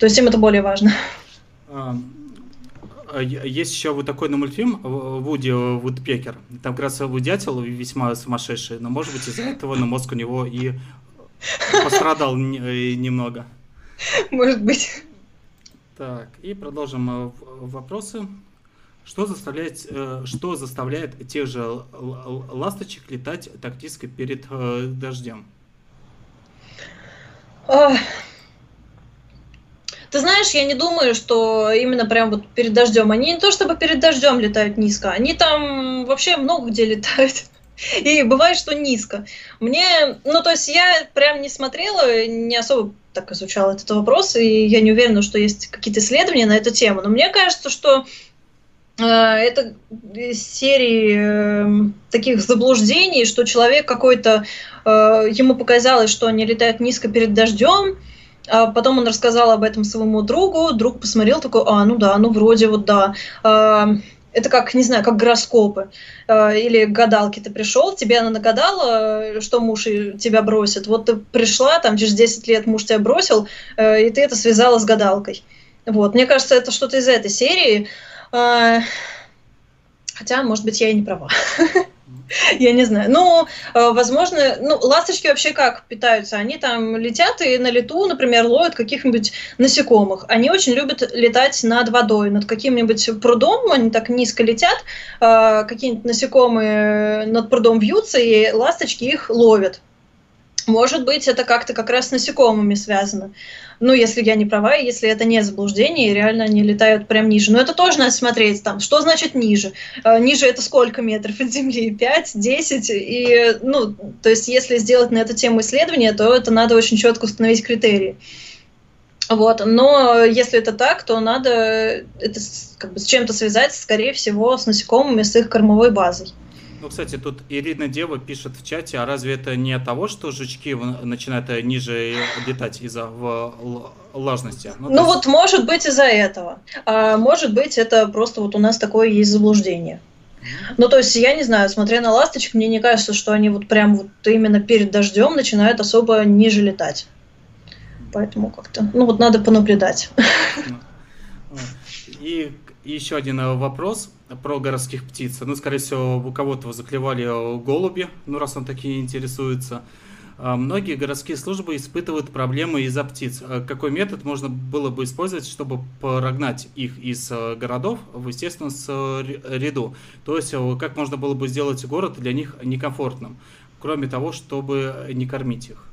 То есть им это более важно. А, а есть еще вот такой на мультфильм Вуди Вудпекер. Там как раз дятел весьма сумасшедший, но может быть из-за этого на мозг у него и пострадал немного. Может быть. Так, и продолжим э, вопросы. Что заставляет, э, что заставляет тех же ласточек летать тактически перед э, дождем? Ты знаешь, я не думаю, что именно прям вот перед дождем. Они не то чтобы перед дождем летают низко, они там вообще много где летают. И бывает, что низко. Мне, ну, то есть я прям не смотрела, не особо так изучала этот вопрос, и я не уверена, что есть какие-то исследования на эту тему. Но мне кажется, что это серии э, таких заблуждений, что человек какой-то, э, ему показалось, что они летают низко перед дождем, а потом он рассказал об этом своему другу, друг посмотрел такой, а, ну да, ну вроде вот да. А, это как, не знаю, как гороскопы. Или гадалки ты пришел, тебе она нагадала, что муж тебя бросит. Вот ты пришла, там через 10 лет муж тебя бросил, и ты это связала с гадалкой. Вот, мне кажется, это что-то из этой серии. Хотя, может быть, я и не права. Я не знаю. Ну, э, возможно, ну, ласточки вообще как питаются? Они там летят и на лету, например, ловят каких-нибудь насекомых. Они очень любят летать над водой, над каким-нибудь прудом, они так низко летят, э, какие-нибудь насекомые над прудом вьются, и ласточки их ловят. Может быть, это как-то как раз с насекомыми связано. Ну, если я не права, если это не заблуждение, и реально они летают прям ниже. Но это тоже надо смотреть там, что значит ниже. Э, ниже это сколько метров от Земли? 5, 10? И, ну, то есть, если сделать на эту тему исследование, то это надо очень четко установить критерии. Вот. Но если это так, то надо это как бы с чем-то связать, скорее всего, с насекомыми, с их кормовой базой. Ну, кстати, тут Ирина Дева пишет в чате, а разве это не от того, что жучки начинают ниже летать из-за влажности? Ну, ну есть... вот может быть из-за этого. А может быть это просто вот у нас такое есть заблуждение. Ну, то есть, я не знаю, смотря на ласточек, мне не кажется, что они вот прям вот именно перед дождем начинают особо ниже летать. Поэтому как-то, ну вот надо понаблюдать. И еще один э, вопрос про городских птиц. Ну, скорее всего, у кого-то заклевали э, голуби, ну, раз он такие интересуется. А, многие городские службы испытывают проблемы из-за птиц. А какой метод можно было бы использовать, чтобы прогнать их из э, городов в естественном ряду? То есть, как можно было бы сделать город для них некомфортным, кроме того, чтобы не кормить их?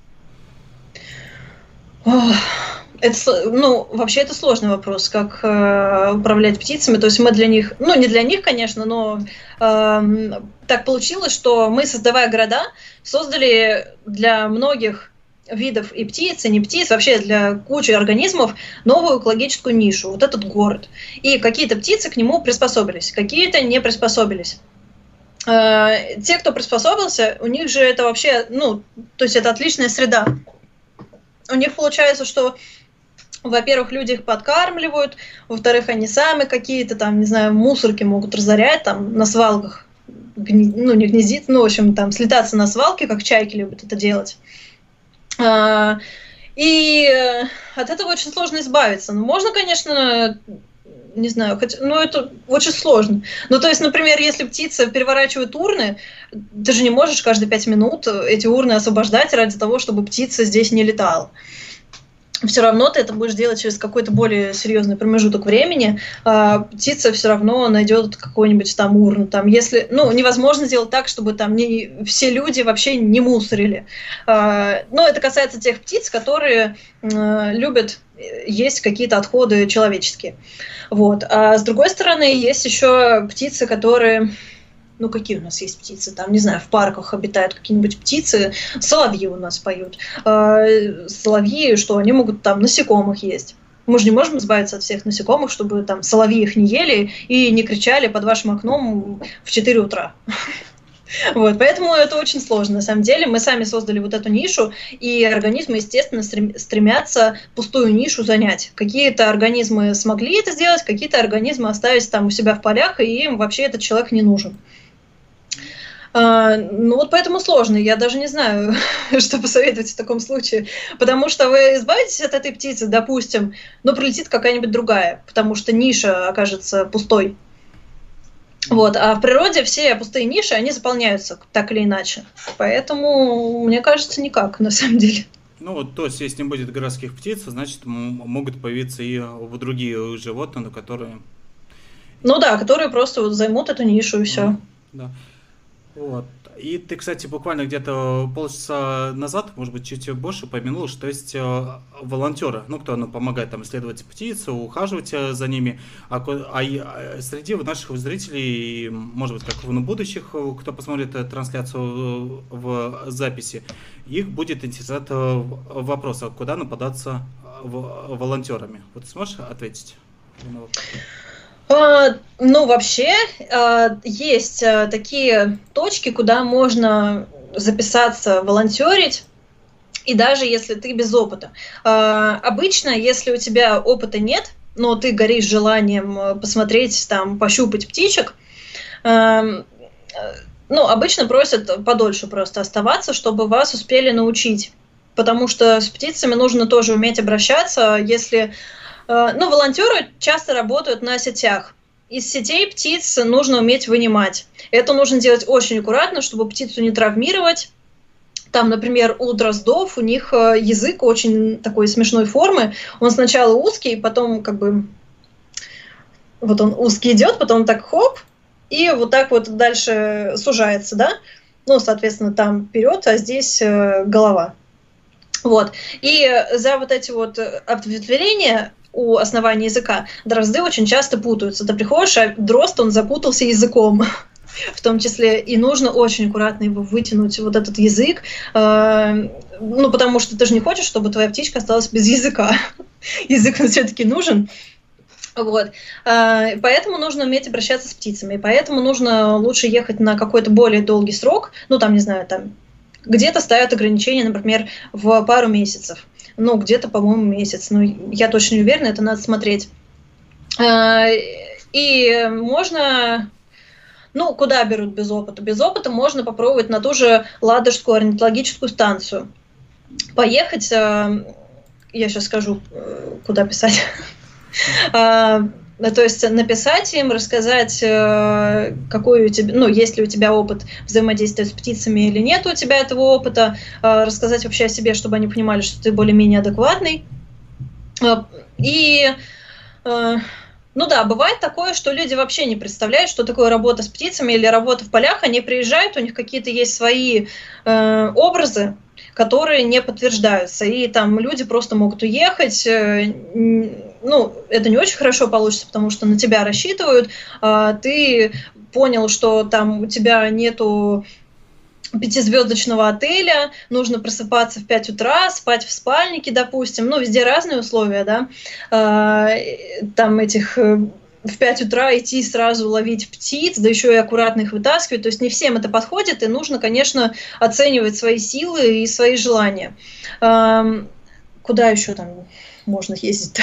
Это, ну, вообще это сложный вопрос, как э, управлять птицами. То есть мы для них, ну, не для них, конечно, но э, так получилось, что мы, создавая города, создали для многих видов и птиц, и не птиц, вообще для кучи организмов новую экологическую нишу, вот этот город. И какие-то птицы к нему приспособились, какие-то не приспособились. Э, те, кто приспособился, у них же это вообще, ну, то есть это отличная среда. У них получается, что во-первых, люди их подкармливают, во-вторых, они сами какие-то там, не знаю, мусорки могут разорять там на свалках, гни... ну, не гнездить, ну, в общем, там, слетаться на свалке, как чайки любят это делать. А, и э, от этого очень сложно избавиться. Ну, можно, конечно, не знаю, хоть, ну это очень сложно. Ну, то есть, например, если птица переворачивает урны, ты же не можешь каждые пять минут эти урны освобождать ради того, чтобы птица здесь не летала все равно ты это будешь делать через какой-то более серьезный промежуток времени, а птица все равно найдет какой-нибудь там урну. Там, если, ну, невозможно сделать так, чтобы там не, все люди вообще не мусорили. А, но это касается тех птиц, которые а, любят есть какие-то отходы человеческие. Вот. А с другой стороны, есть еще птицы, которые Ну, какие у нас есть птицы? Там, не знаю, в парках обитают какие-нибудь птицы, соловьи у нас поют. Э, соловьи, что они могут там насекомых есть. Мы же не можем избавиться от всех насекомых, чтобы там соловьи их не ели и не кричали под вашим окном в 4 утра. Вот, поэтому это очень сложно, на самом деле. Мы сами создали вот эту нишу, и организмы, естественно, стремятся пустую нишу занять. Какие-то организмы смогли это сделать, какие-то организмы оставить там у себя в полях, и им вообще этот человек не нужен. А, ну вот поэтому сложно. Я даже не знаю, что посоветовать в таком случае. Потому что вы избавитесь от этой птицы, допустим, но прилетит какая-нибудь другая, потому что ниша окажется пустой. Вот, а в природе все пустые ниши, они заполняются так или иначе. Поэтому, мне кажется, никак, на самом деле. Ну вот, то есть, если не будет городских птиц, значит, могут появиться и другие животные, которые... Ну да, которые просто вот займут эту нишу и все. Да. Вот. И ты, кстати, буквально где-то полчаса назад, может быть, чуть больше упомянул, что есть э, волонтеры, ну, кто ну, помогает там исследовать птицы, ухаживать э, за ними. А, а, а среди наших зрителей, может быть, как в ну, будущих, э, кто посмотрит трансляцию в записи, их будет интересовать вопрос, а куда нападаться волонтерами. Вот сможешь ответить ну, вообще, а, есть а, такие точки, куда можно записаться, волонтерить. И даже если ты без опыта. Обычно, если у тебя опыта нет, но ты горишь желанием посмотреть, там, пощупать птичек, ну, обычно просят подольше просто оставаться, чтобы вас успели научить. Потому что с птицами нужно тоже уметь обращаться. Если Э, ну, волонтеры часто работают на сетях. Из сетей птиц нужно уметь вынимать. Это нужно делать очень аккуратно, чтобы птицу не травмировать. Там, например, у дроздов у них э, язык очень такой смешной формы. Он сначала узкий, потом как бы вот он узкий идет, потом так хоп, и вот так вот дальше сужается, да? Ну, соответственно, там вперед, а здесь э, голова. Вот. И за вот эти вот ответвления у основания языка, дрозды очень часто путаются. Ты приходишь, а дрозд, он запутался языком в том числе, и нужно очень аккуратно его вытянуть, вот этот язык, э, ну, потому что ты же не хочешь, чтобы твоя птичка осталась без языка. Язык все-таки нужен. Вот. Э, поэтому нужно уметь обращаться с птицами. Поэтому нужно лучше ехать на какой-то более долгий срок, ну, там, не знаю, там, где-то ставят ограничения, например, в пару месяцев ну, где-то, по-моему, месяц. Но я точно не уверена, это надо смотреть. А, и можно ну, куда берут без опыта? Без опыта можно попробовать на ту же Ладожскую орнитологическую станцию. Поехать, а, я сейчас скажу, э, куда писать. Ну, то есть написать им, рассказать, э, какой у тебя, ну, есть ли у тебя опыт взаимодействия с птицами или нет у тебя этого опыта, э, рассказать вообще о себе, чтобы они понимали, что ты более-менее адекватный. Э, и ну да, бывает такое, что люди вообще не представляют, что такое работа с птицами или работа в полях. Они приезжают, у них какие-то есть свои образы, которые не подтверждаются. И там люди просто могут уехать. Ну, это не очень хорошо получится, потому что на тебя рассчитывают. А ты понял, что там у тебя нету пятизвездочного отеля, нужно просыпаться в 5 утра, спать в спальнике, допустим, ну, везде разные условия, да, а, там этих э, в 5 утра идти сразу ловить птиц, да еще и аккуратно их вытаскивать. То есть не всем это подходит, и нужно, конечно, оценивать свои силы и свои желания. Куда еще там можно ездить?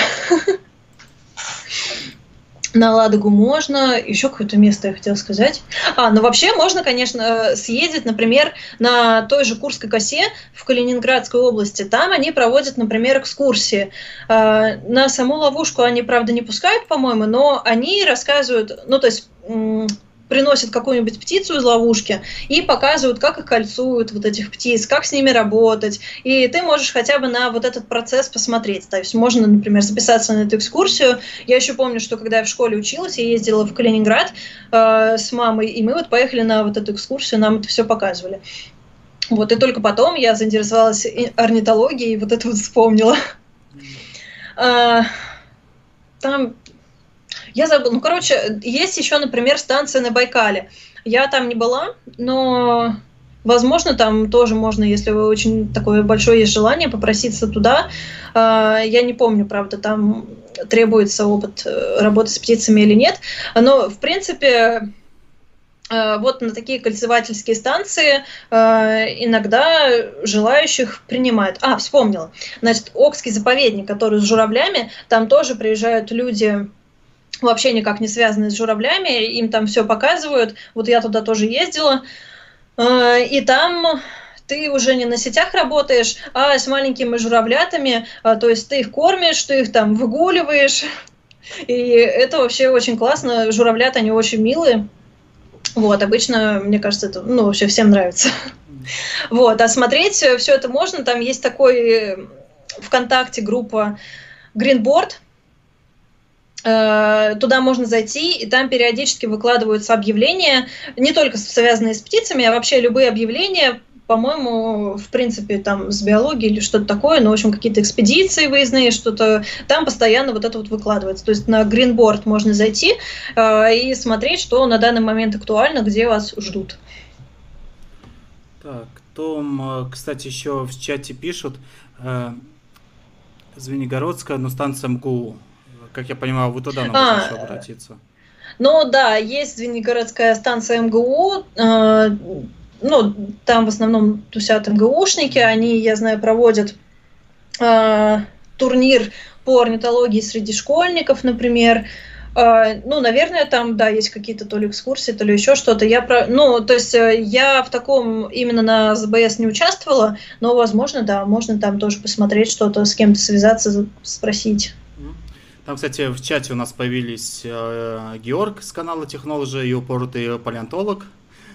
На Ладогу можно, еще какое-то место я хотела сказать. А, ну вообще можно, конечно, съездить, например, на той же Курской косе в Калининградской области. Там они проводят, например, экскурсии. А, на саму ловушку они, правда, не пускают, по-моему, но они рассказывают, ну то есть приносят какую-нибудь птицу из ловушки и показывают, как их кольцуют, вот этих птиц, как с ними работать. И ты можешь хотя бы на вот этот процесс посмотреть. То есть можно, например, записаться на эту экскурсию. Я еще помню, что когда я в школе училась, я ездила в Калининград э, с мамой, и мы вот поехали на вот эту экскурсию, нам это все показывали. Вот, и только потом я заинтересовалась орнитологией и вот это вот вспомнила. А, там Я забыл. Ну, короче, есть еще, например, станция на Байкале. Я там не была, но Возможно, там тоже можно, если вы очень такое большое есть желание, попроситься туда. А, я не помню, правда, там требуется опыт э, работы с птицами или нет. Но, в принципе, э, вот на такие кольцевательские станции э, иногда желающих принимают. А, вспомнила. Значит, Окский заповедник, который с журавлями, там тоже приезжают люди вообще никак не связанные с журавлями, им там все показывают. Вот я туда тоже ездила. А, и там ты уже не на сетях работаешь, а с маленькими журавлятами, а, то есть ты их кормишь, ты их там выгуливаешь, и это вообще очень классно, журавлят, они очень милые, вот, обычно, мне кажется, это, ну, вообще всем нравится. Вот, а смотреть все это можно, там есть такой ВКонтакте группа Greenboard, Э, туда можно зайти, и там периодически выкладываются объявления, не только связанные с птицами, а вообще любые объявления, по-моему, в принципе, там с биологией или что-то такое, но, в общем, какие-то экспедиции выездные, что-то, там постоянно вот это вот выкладывается. То есть на Greenboard можно зайти э, и смотреть, что на данный момент актуально, где вас ждут. Так, Том, э, кстати, еще в чате пишут, э, Звенигородская, но станция МГУ. Как я понимаю, вы туда нам а, еще обратиться. Ну да, есть Звенигородская станция МГУ, э, ну, там в основном тусят МГУшники, они, я знаю, проводят э, турнир по орнитологии среди школьников, например. Э, ну, наверное, там, да, есть какие-то то ли экскурсии, то ли еще что-то. Я про... Ну, то есть э, я в таком именно на ЗБС не участвовала, но, возможно, да, можно там тоже посмотреть что-то, с кем-то связаться, спросить. Там, кстати, в чате у нас появились э, Георг с канала Technology и упоротый палеонтолог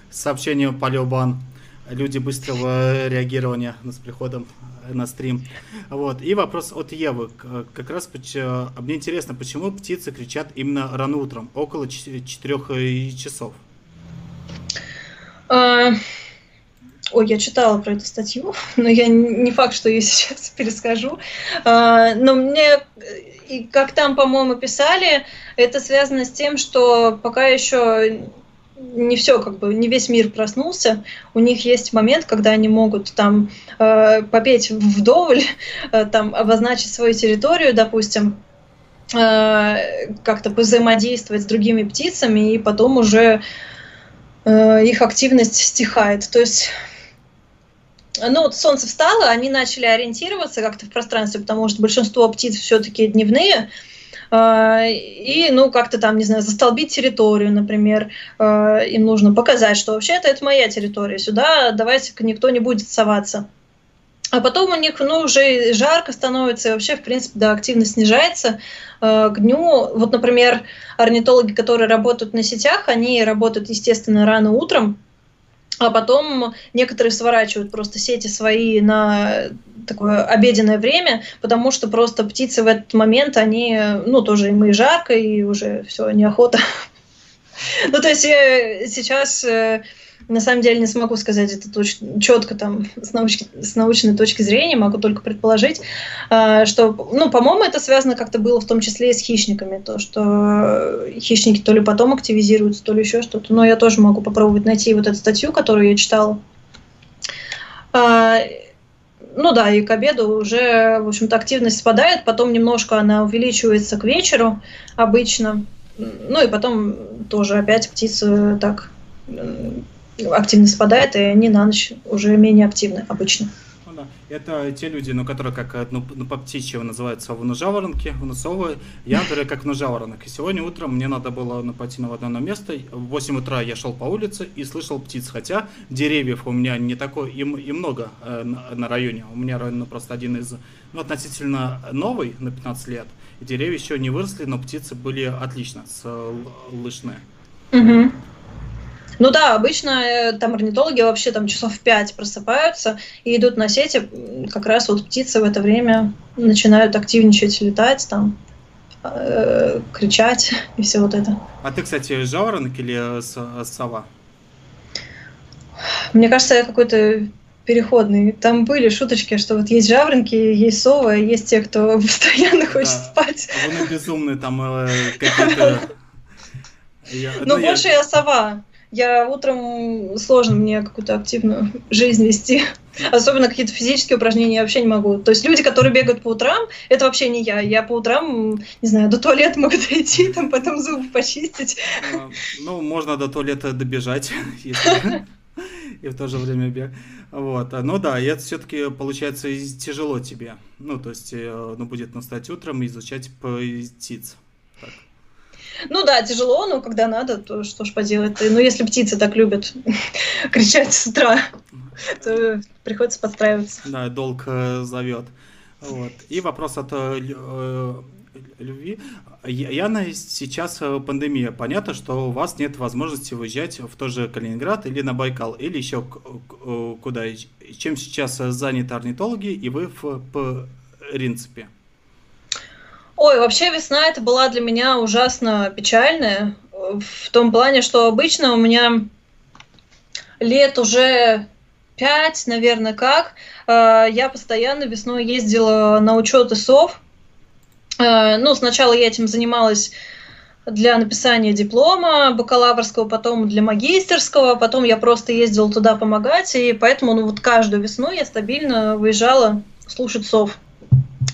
с сообщением Палеобан. Люди быстрого реагирования с приходом на стрим. Вот. И вопрос от Евы. Как раз э, мне интересно, почему птицы кричат именно рано утром, около 4 э, часов? А, ой, я читала про эту статью, но я не факт, что ее сейчас перескажу. А, но мне и как там, по-моему, писали, это связано с тем, что пока еще не все, как бы не весь мир проснулся. У них есть момент, когда они могут там э, попеть вдоволь, э, там обозначить свою территорию, допустим, э, как-то взаимодействовать с другими птицами, и потом уже э, их активность стихает. То есть ну вот солнце встало, они начали ориентироваться как-то в пространстве, потому что большинство птиц все-таки дневные, а, и, ну, как-то там, не знаю, застолбить территорию, например, а, им нужно показать, что вообще-то это моя территория, сюда давайте-ка никто не будет соваться. А потом у них, ну, уже жарко становится, и вообще, в принципе, да, активность снижается а, к дню. Вот, например, орнитологи, которые работают на сетях, они работают, естественно, рано утром, а потом некоторые сворачивают просто сети свои на такое обеденное время, потому что просто птицы в этот момент, они, ну, тоже им и жарко, и уже все, неохота. Ну, то есть я сейчас э, на самом деле не смогу сказать это точно, четко там с, научки, с научной точки зрения, могу только предположить, э, что, ну, по-моему, это связано как-то было в том числе и с хищниками, то, что хищники то ли потом активизируются, то ли еще что-то. Но я тоже могу попробовать найти вот эту статью, которую я читала. А, ну да, и к обеду уже, в общем-то, активность спадает, потом немножко она увеличивается к вечеру обычно. Ну и потом тоже опять птицы так активность спадает, и они на ночь уже менее активны обычно. Ну, да. Это те люди, ну, которые как ну, ну, по птичьему называют совы-жаворонки, совы. Я, например, как жаворонок. И сегодня утром мне надо было ну, пойти на одно место. В 8 утра я шел по улице и слышал птиц. Хотя деревьев у меня не такое и, и много э, на, на районе. У меня район ну, просто один из ну, относительно новый, на 15 лет. Деревья еще не выросли, но птицы были отлично слышны. Угу. Ну да, обычно э, там орнитологи вообще там часов в пять просыпаются и идут на сети, как раз вот птицы в это время начинают активничать, летать там, э, кричать и все вот это. А ты, кстати, жаворонок или сова? Мне кажется, я какой-то переходный. Там были шуточки, что вот есть жаворонки, есть совы, есть те, кто постоянно хочет да. спать. А вы безумные там э, какие-то... Ну, ну больше я сова. Я утром сложно мне какую-то активную жизнь вести. Особенно какие-то физические упражнения я вообще не могу. То есть люди, которые бегают по утрам, это вообще не я. Я по утрам, не знаю, до туалета могу дойти, там потом зубы почистить. А, ну, можно до туалета добежать, и в то же время бег. Вот. Ну да, и это все-таки получается тяжело тебе. Ну, то есть, э, ну, будет настать утром и изучать птиц. Так. Ну да, тяжело, но когда надо, то что ж поделать. Ну, если птицы так любят кричать с утра, то приходится подстраиваться. Да, долг э, зовет. Вот. И вопрос от э, э любви. Яна, сейчас пандемия. Понятно, что у вас нет возможности выезжать в тот же Калининград или на Байкал, или еще куда. Чем сейчас заняты орнитологи и вы в принципе? Ой, вообще весна это была для меня ужасно печальная. В том плане, что обычно у меня лет уже пять, наверное, как. Э, я постоянно весной ездила на учет ИСов. Э, ну, сначала я этим занималась для написания диплома бакалаврского, потом для магистерского, потом я просто ездила туда помогать, и поэтому ну, вот каждую весну я стабильно выезжала слушать сов.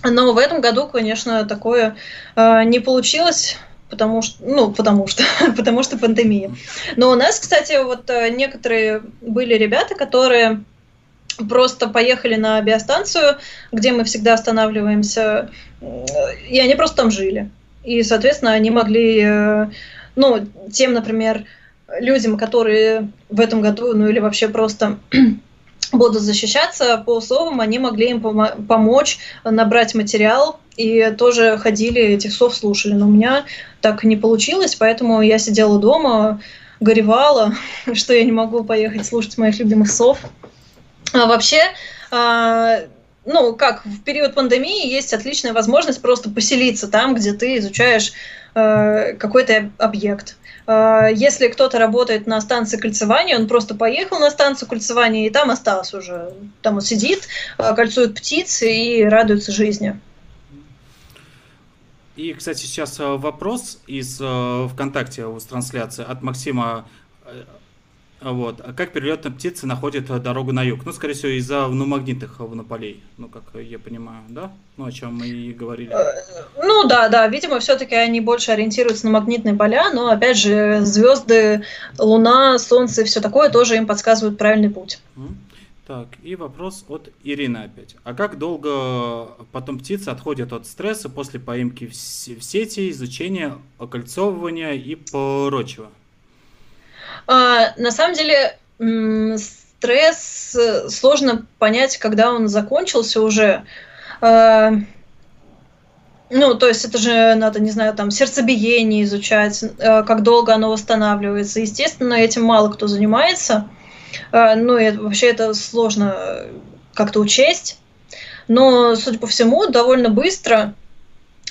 Но в этом году, конечно, такое э, не получилось, потому что, ну, потому что, потому что пандемия. Но у нас, кстати, вот э, некоторые были ребята, которые просто поехали на биостанцию, где мы всегда останавливаемся, и они просто там жили. И, соответственно, они могли, э, ну, тем, например, людям, которые в этом году, ну или вообще просто будут защищаться по совам, они могли им пом- помочь набрать материал и тоже ходили, этих сов слушали. Но у меня так не получилось, поэтому я сидела дома, горевала, что я не могу поехать слушать моих любимых сов. А вообще, а, ну, как в период пандемии есть отличная возможность просто поселиться там, где ты изучаешь э, какой-то объект. Э, если кто-то работает на станции кольцевания, он просто поехал на станцию кольцевания и там остался уже. Там он сидит, э, кольцует птицы и радуется жизни. И, кстати, сейчас вопрос из ВКонтакте с трансляции от Максима вот. А как перелетные птицы находят дорогу на юг? Ну, скорее всего, из-за ну, магнитных монополей, ну, как я понимаю, да? Ну, о чем мы и говорили. Э, ну, да, да. Видимо, все-таки они больше ориентируются на магнитные поля, но, опять же, звезды, Луна, Солнце и все такое тоже им подсказывают правильный путь. Так, и вопрос от Ирины опять. А как долго потом птицы отходят от стресса после поимки в сети, изучения, окольцовывания и прочего? А, на самом деле, стресс э, сложно понять, когда он закончился уже. А, ну, то есть это же надо, не знаю, там сердцебиение изучать, э, как долго оно восстанавливается. Естественно, этим мало кто занимается. А, ну, и вообще это сложно как-то учесть. Но, судя по всему, довольно быстро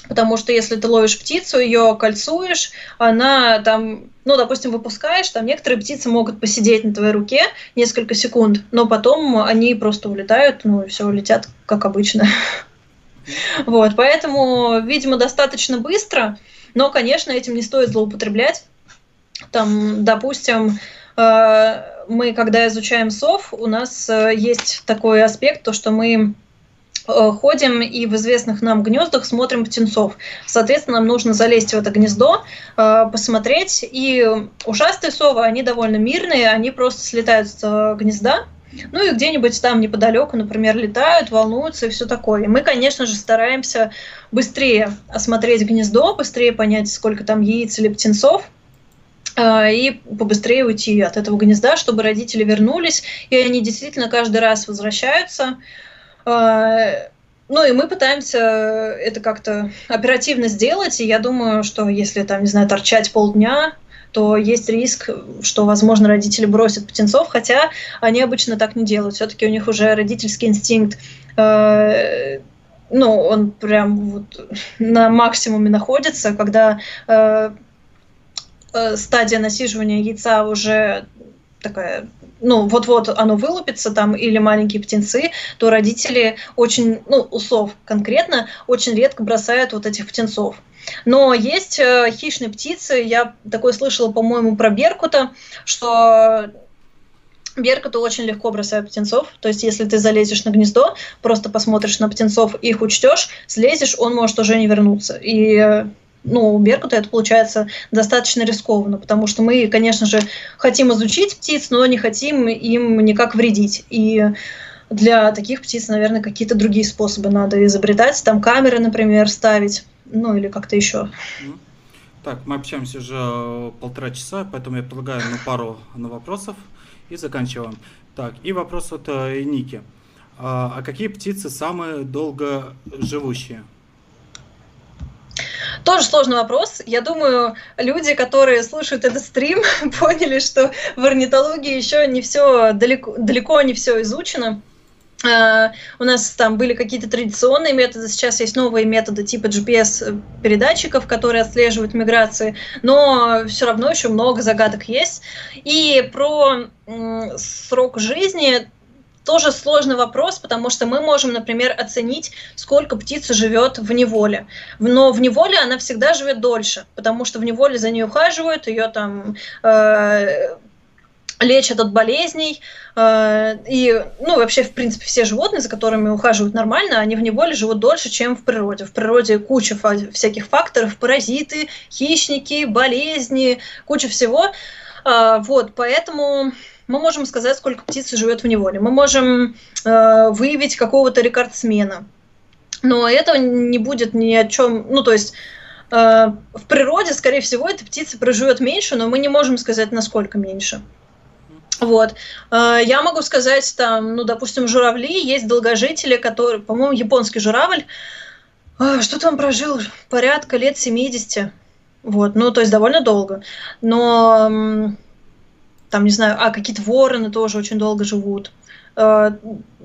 Потому что если ты ловишь птицу, ее кольцуешь, она там, ну, допустим, выпускаешь, там некоторые птицы могут посидеть на твоей руке несколько секунд, но потом они просто улетают, ну, все, улетят, как обычно. Вот, поэтому, видимо, достаточно быстро, но, конечно, этим не стоит злоупотреблять. Там, допустим, э, мы, когда изучаем сов, у нас э, есть такой аспект, то, что мы ходим и в известных нам гнездах смотрим птенцов. Соответственно, нам нужно залезть в это гнездо, э, посмотреть. И ушастые совы, они довольно мирные, они просто слетают с э, гнезда, ну и где-нибудь там неподалеку, например, летают, волнуются и все такое. И мы, конечно же, стараемся быстрее осмотреть гнездо, быстрее понять, сколько там яиц или птенцов, и побыстрее уйти от этого гнезда, чтобы родители вернулись, и они действительно каждый раз возвращаются, ну и мы пытаемся это как-то оперативно сделать, и я думаю, что если там, не знаю, торчать полдня, то есть риск, что, возможно, родители бросят птенцов, хотя они обычно так не делают. Все-таки у них уже родительский инстинкт, э, ну, он прям вот на максимуме находится, когда э, э, стадия насиживания яйца уже такая, ну, вот-вот оно вылупится там, или маленькие птенцы, то родители очень, ну, усов конкретно, очень редко бросают вот этих птенцов. Но есть э, хищные птицы, я такое слышала, по-моему, про беркута, что Беркуту очень легко бросают птенцов. То есть, если ты залезешь на гнездо, просто посмотришь на птенцов, их учтешь, слезешь, он может уже не вернуться. И э, ну, у Беркута это получается достаточно рискованно, потому что мы, конечно же, хотим изучить птиц, но не хотим им никак вредить. И для таких птиц, наверное, какие-то другие способы надо изобретать. Там камеры, например, ставить, ну или как-то еще. Так, мы общаемся уже полтора часа, поэтому я предлагаю на пару на вопросов и заканчиваем. Так, и вопрос от э, Ники. А, а какие птицы самые долго живущие? Тоже сложный вопрос. Я думаю, люди, которые слушают этот стрим, поняли, что в орнитологии еще не все далеко, далеко не все изучено. Uh, у нас там были какие-то традиционные методы, сейчас есть новые методы типа GPS-передатчиков, которые отслеживают миграции, но все равно еще много загадок есть. И про срок жизни тоже сложный вопрос, потому что мы можем, например, оценить, сколько птица живет в неволе. Но в неволе она всегда живет дольше, потому что в неволе за ней ухаживают, ее там э, лечат от болезней. Э, и, ну, вообще, в принципе, все животные, за которыми ухаживают нормально, они в неволе живут дольше, чем в природе. В природе куча всяких факторов, паразиты, хищники, болезни, куча всего. Э, вот, поэтому мы можем сказать, сколько птиц живет в неволе. Мы можем э, выявить какого-то рекордсмена. Но это не будет ни о чем. Ну, то есть э, в природе, скорее всего, эта птица проживет меньше, но мы не можем сказать, насколько меньше. Вот. Э, я могу сказать, там, ну, допустим, журавли, есть долгожители, которые, по-моему, японский журавль, э, что-то он прожил порядка лет 70. Вот, ну, то есть довольно долго. Но там, не знаю, а какие-то вороны тоже очень долго живут. Э,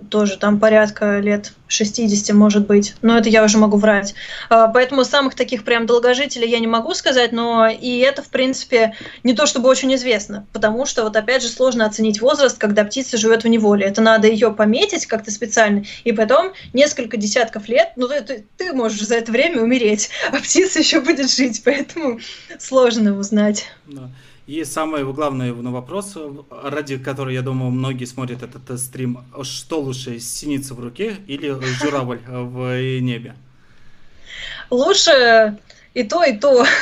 тоже там порядка лет 60, может быть. Но это я уже могу врать. Э, поэтому самых таких прям долгожителей я не могу сказать, но и это, в принципе, не то чтобы очень известно, потому что вот опять же сложно оценить возраст, когда птица живет в неволе. Это надо ее пометить как-то специально, и потом несколько десятков лет, ну ты, ты, можешь за это время умереть, а птица еще будет жить, поэтому сложно узнать. Да. И самый главный вопрос, ради которого, я думаю, многие смотрят этот э, стрим, что лучше, синица в руке или журавль в небе? Лучше и то, и то.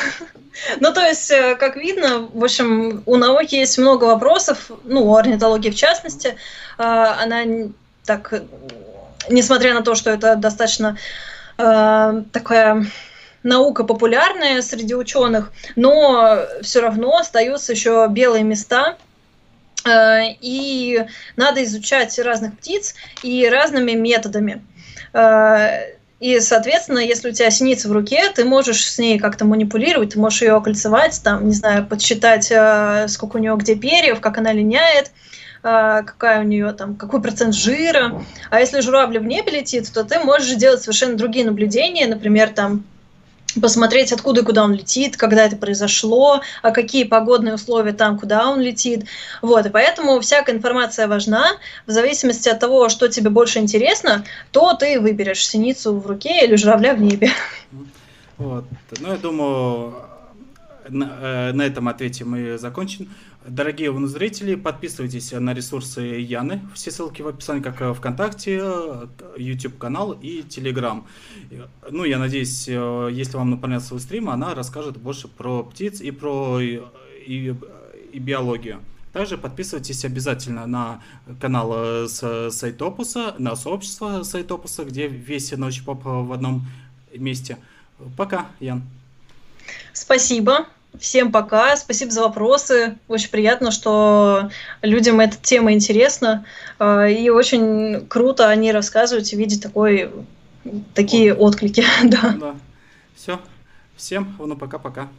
Ну, то есть, э, как видно, в общем, у науки есть много вопросов, ну, у орнитологии в частности. Она так, несмотря на то, что это достаточно э, такая наука популярная среди ученых, но все равно остаются еще белые места, э, и надо изучать разных птиц и разными методами. Э, и, соответственно, если у тебя синица в руке, ты можешь с ней как-то манипулировать, ты можешь ее окольцевать, там, не знаю, подсчитать, э, сколько у нее где перьев, как она линяет, какая у нее там, какой процент жира. А если журавль в небе летит, то ты можешь делать совершенно другие наблюдения, например, там посмотреть, откуда и куда он летит, когда это произошло, а какие погодные условия там, куда он летит. Вот, и поэтому всякая информация важна. В зависимости от того, что тебе больше интересно, то ты выберешь синицу в руке или журавля в небе. Вот. Ну, я думаю, на, э, на этом ответе мы закончим. Дорогие зрители, подписывайтесь на ресурсы Яны. Все ссылки в описании, как ВКонтакте, YouTube канал и Telegram. Ну, я надеюсь, э, если вам понравился свой стрим, она расскажет больше про птиц и про и, и, и биологию. Также подписывайтесь обязательно на канал э, Сайтопуса, на сообщество Сайтопуса, где весь научпоп в одном месте. Пока, Ян. Спасибо. Всем пока, спасибо за вопросы. Очень приятно, что людям эта тема интересна. А, и очень круто они рассказывают и видят такой, такие отклики. да. да. Все. Всем, ну пока-пока.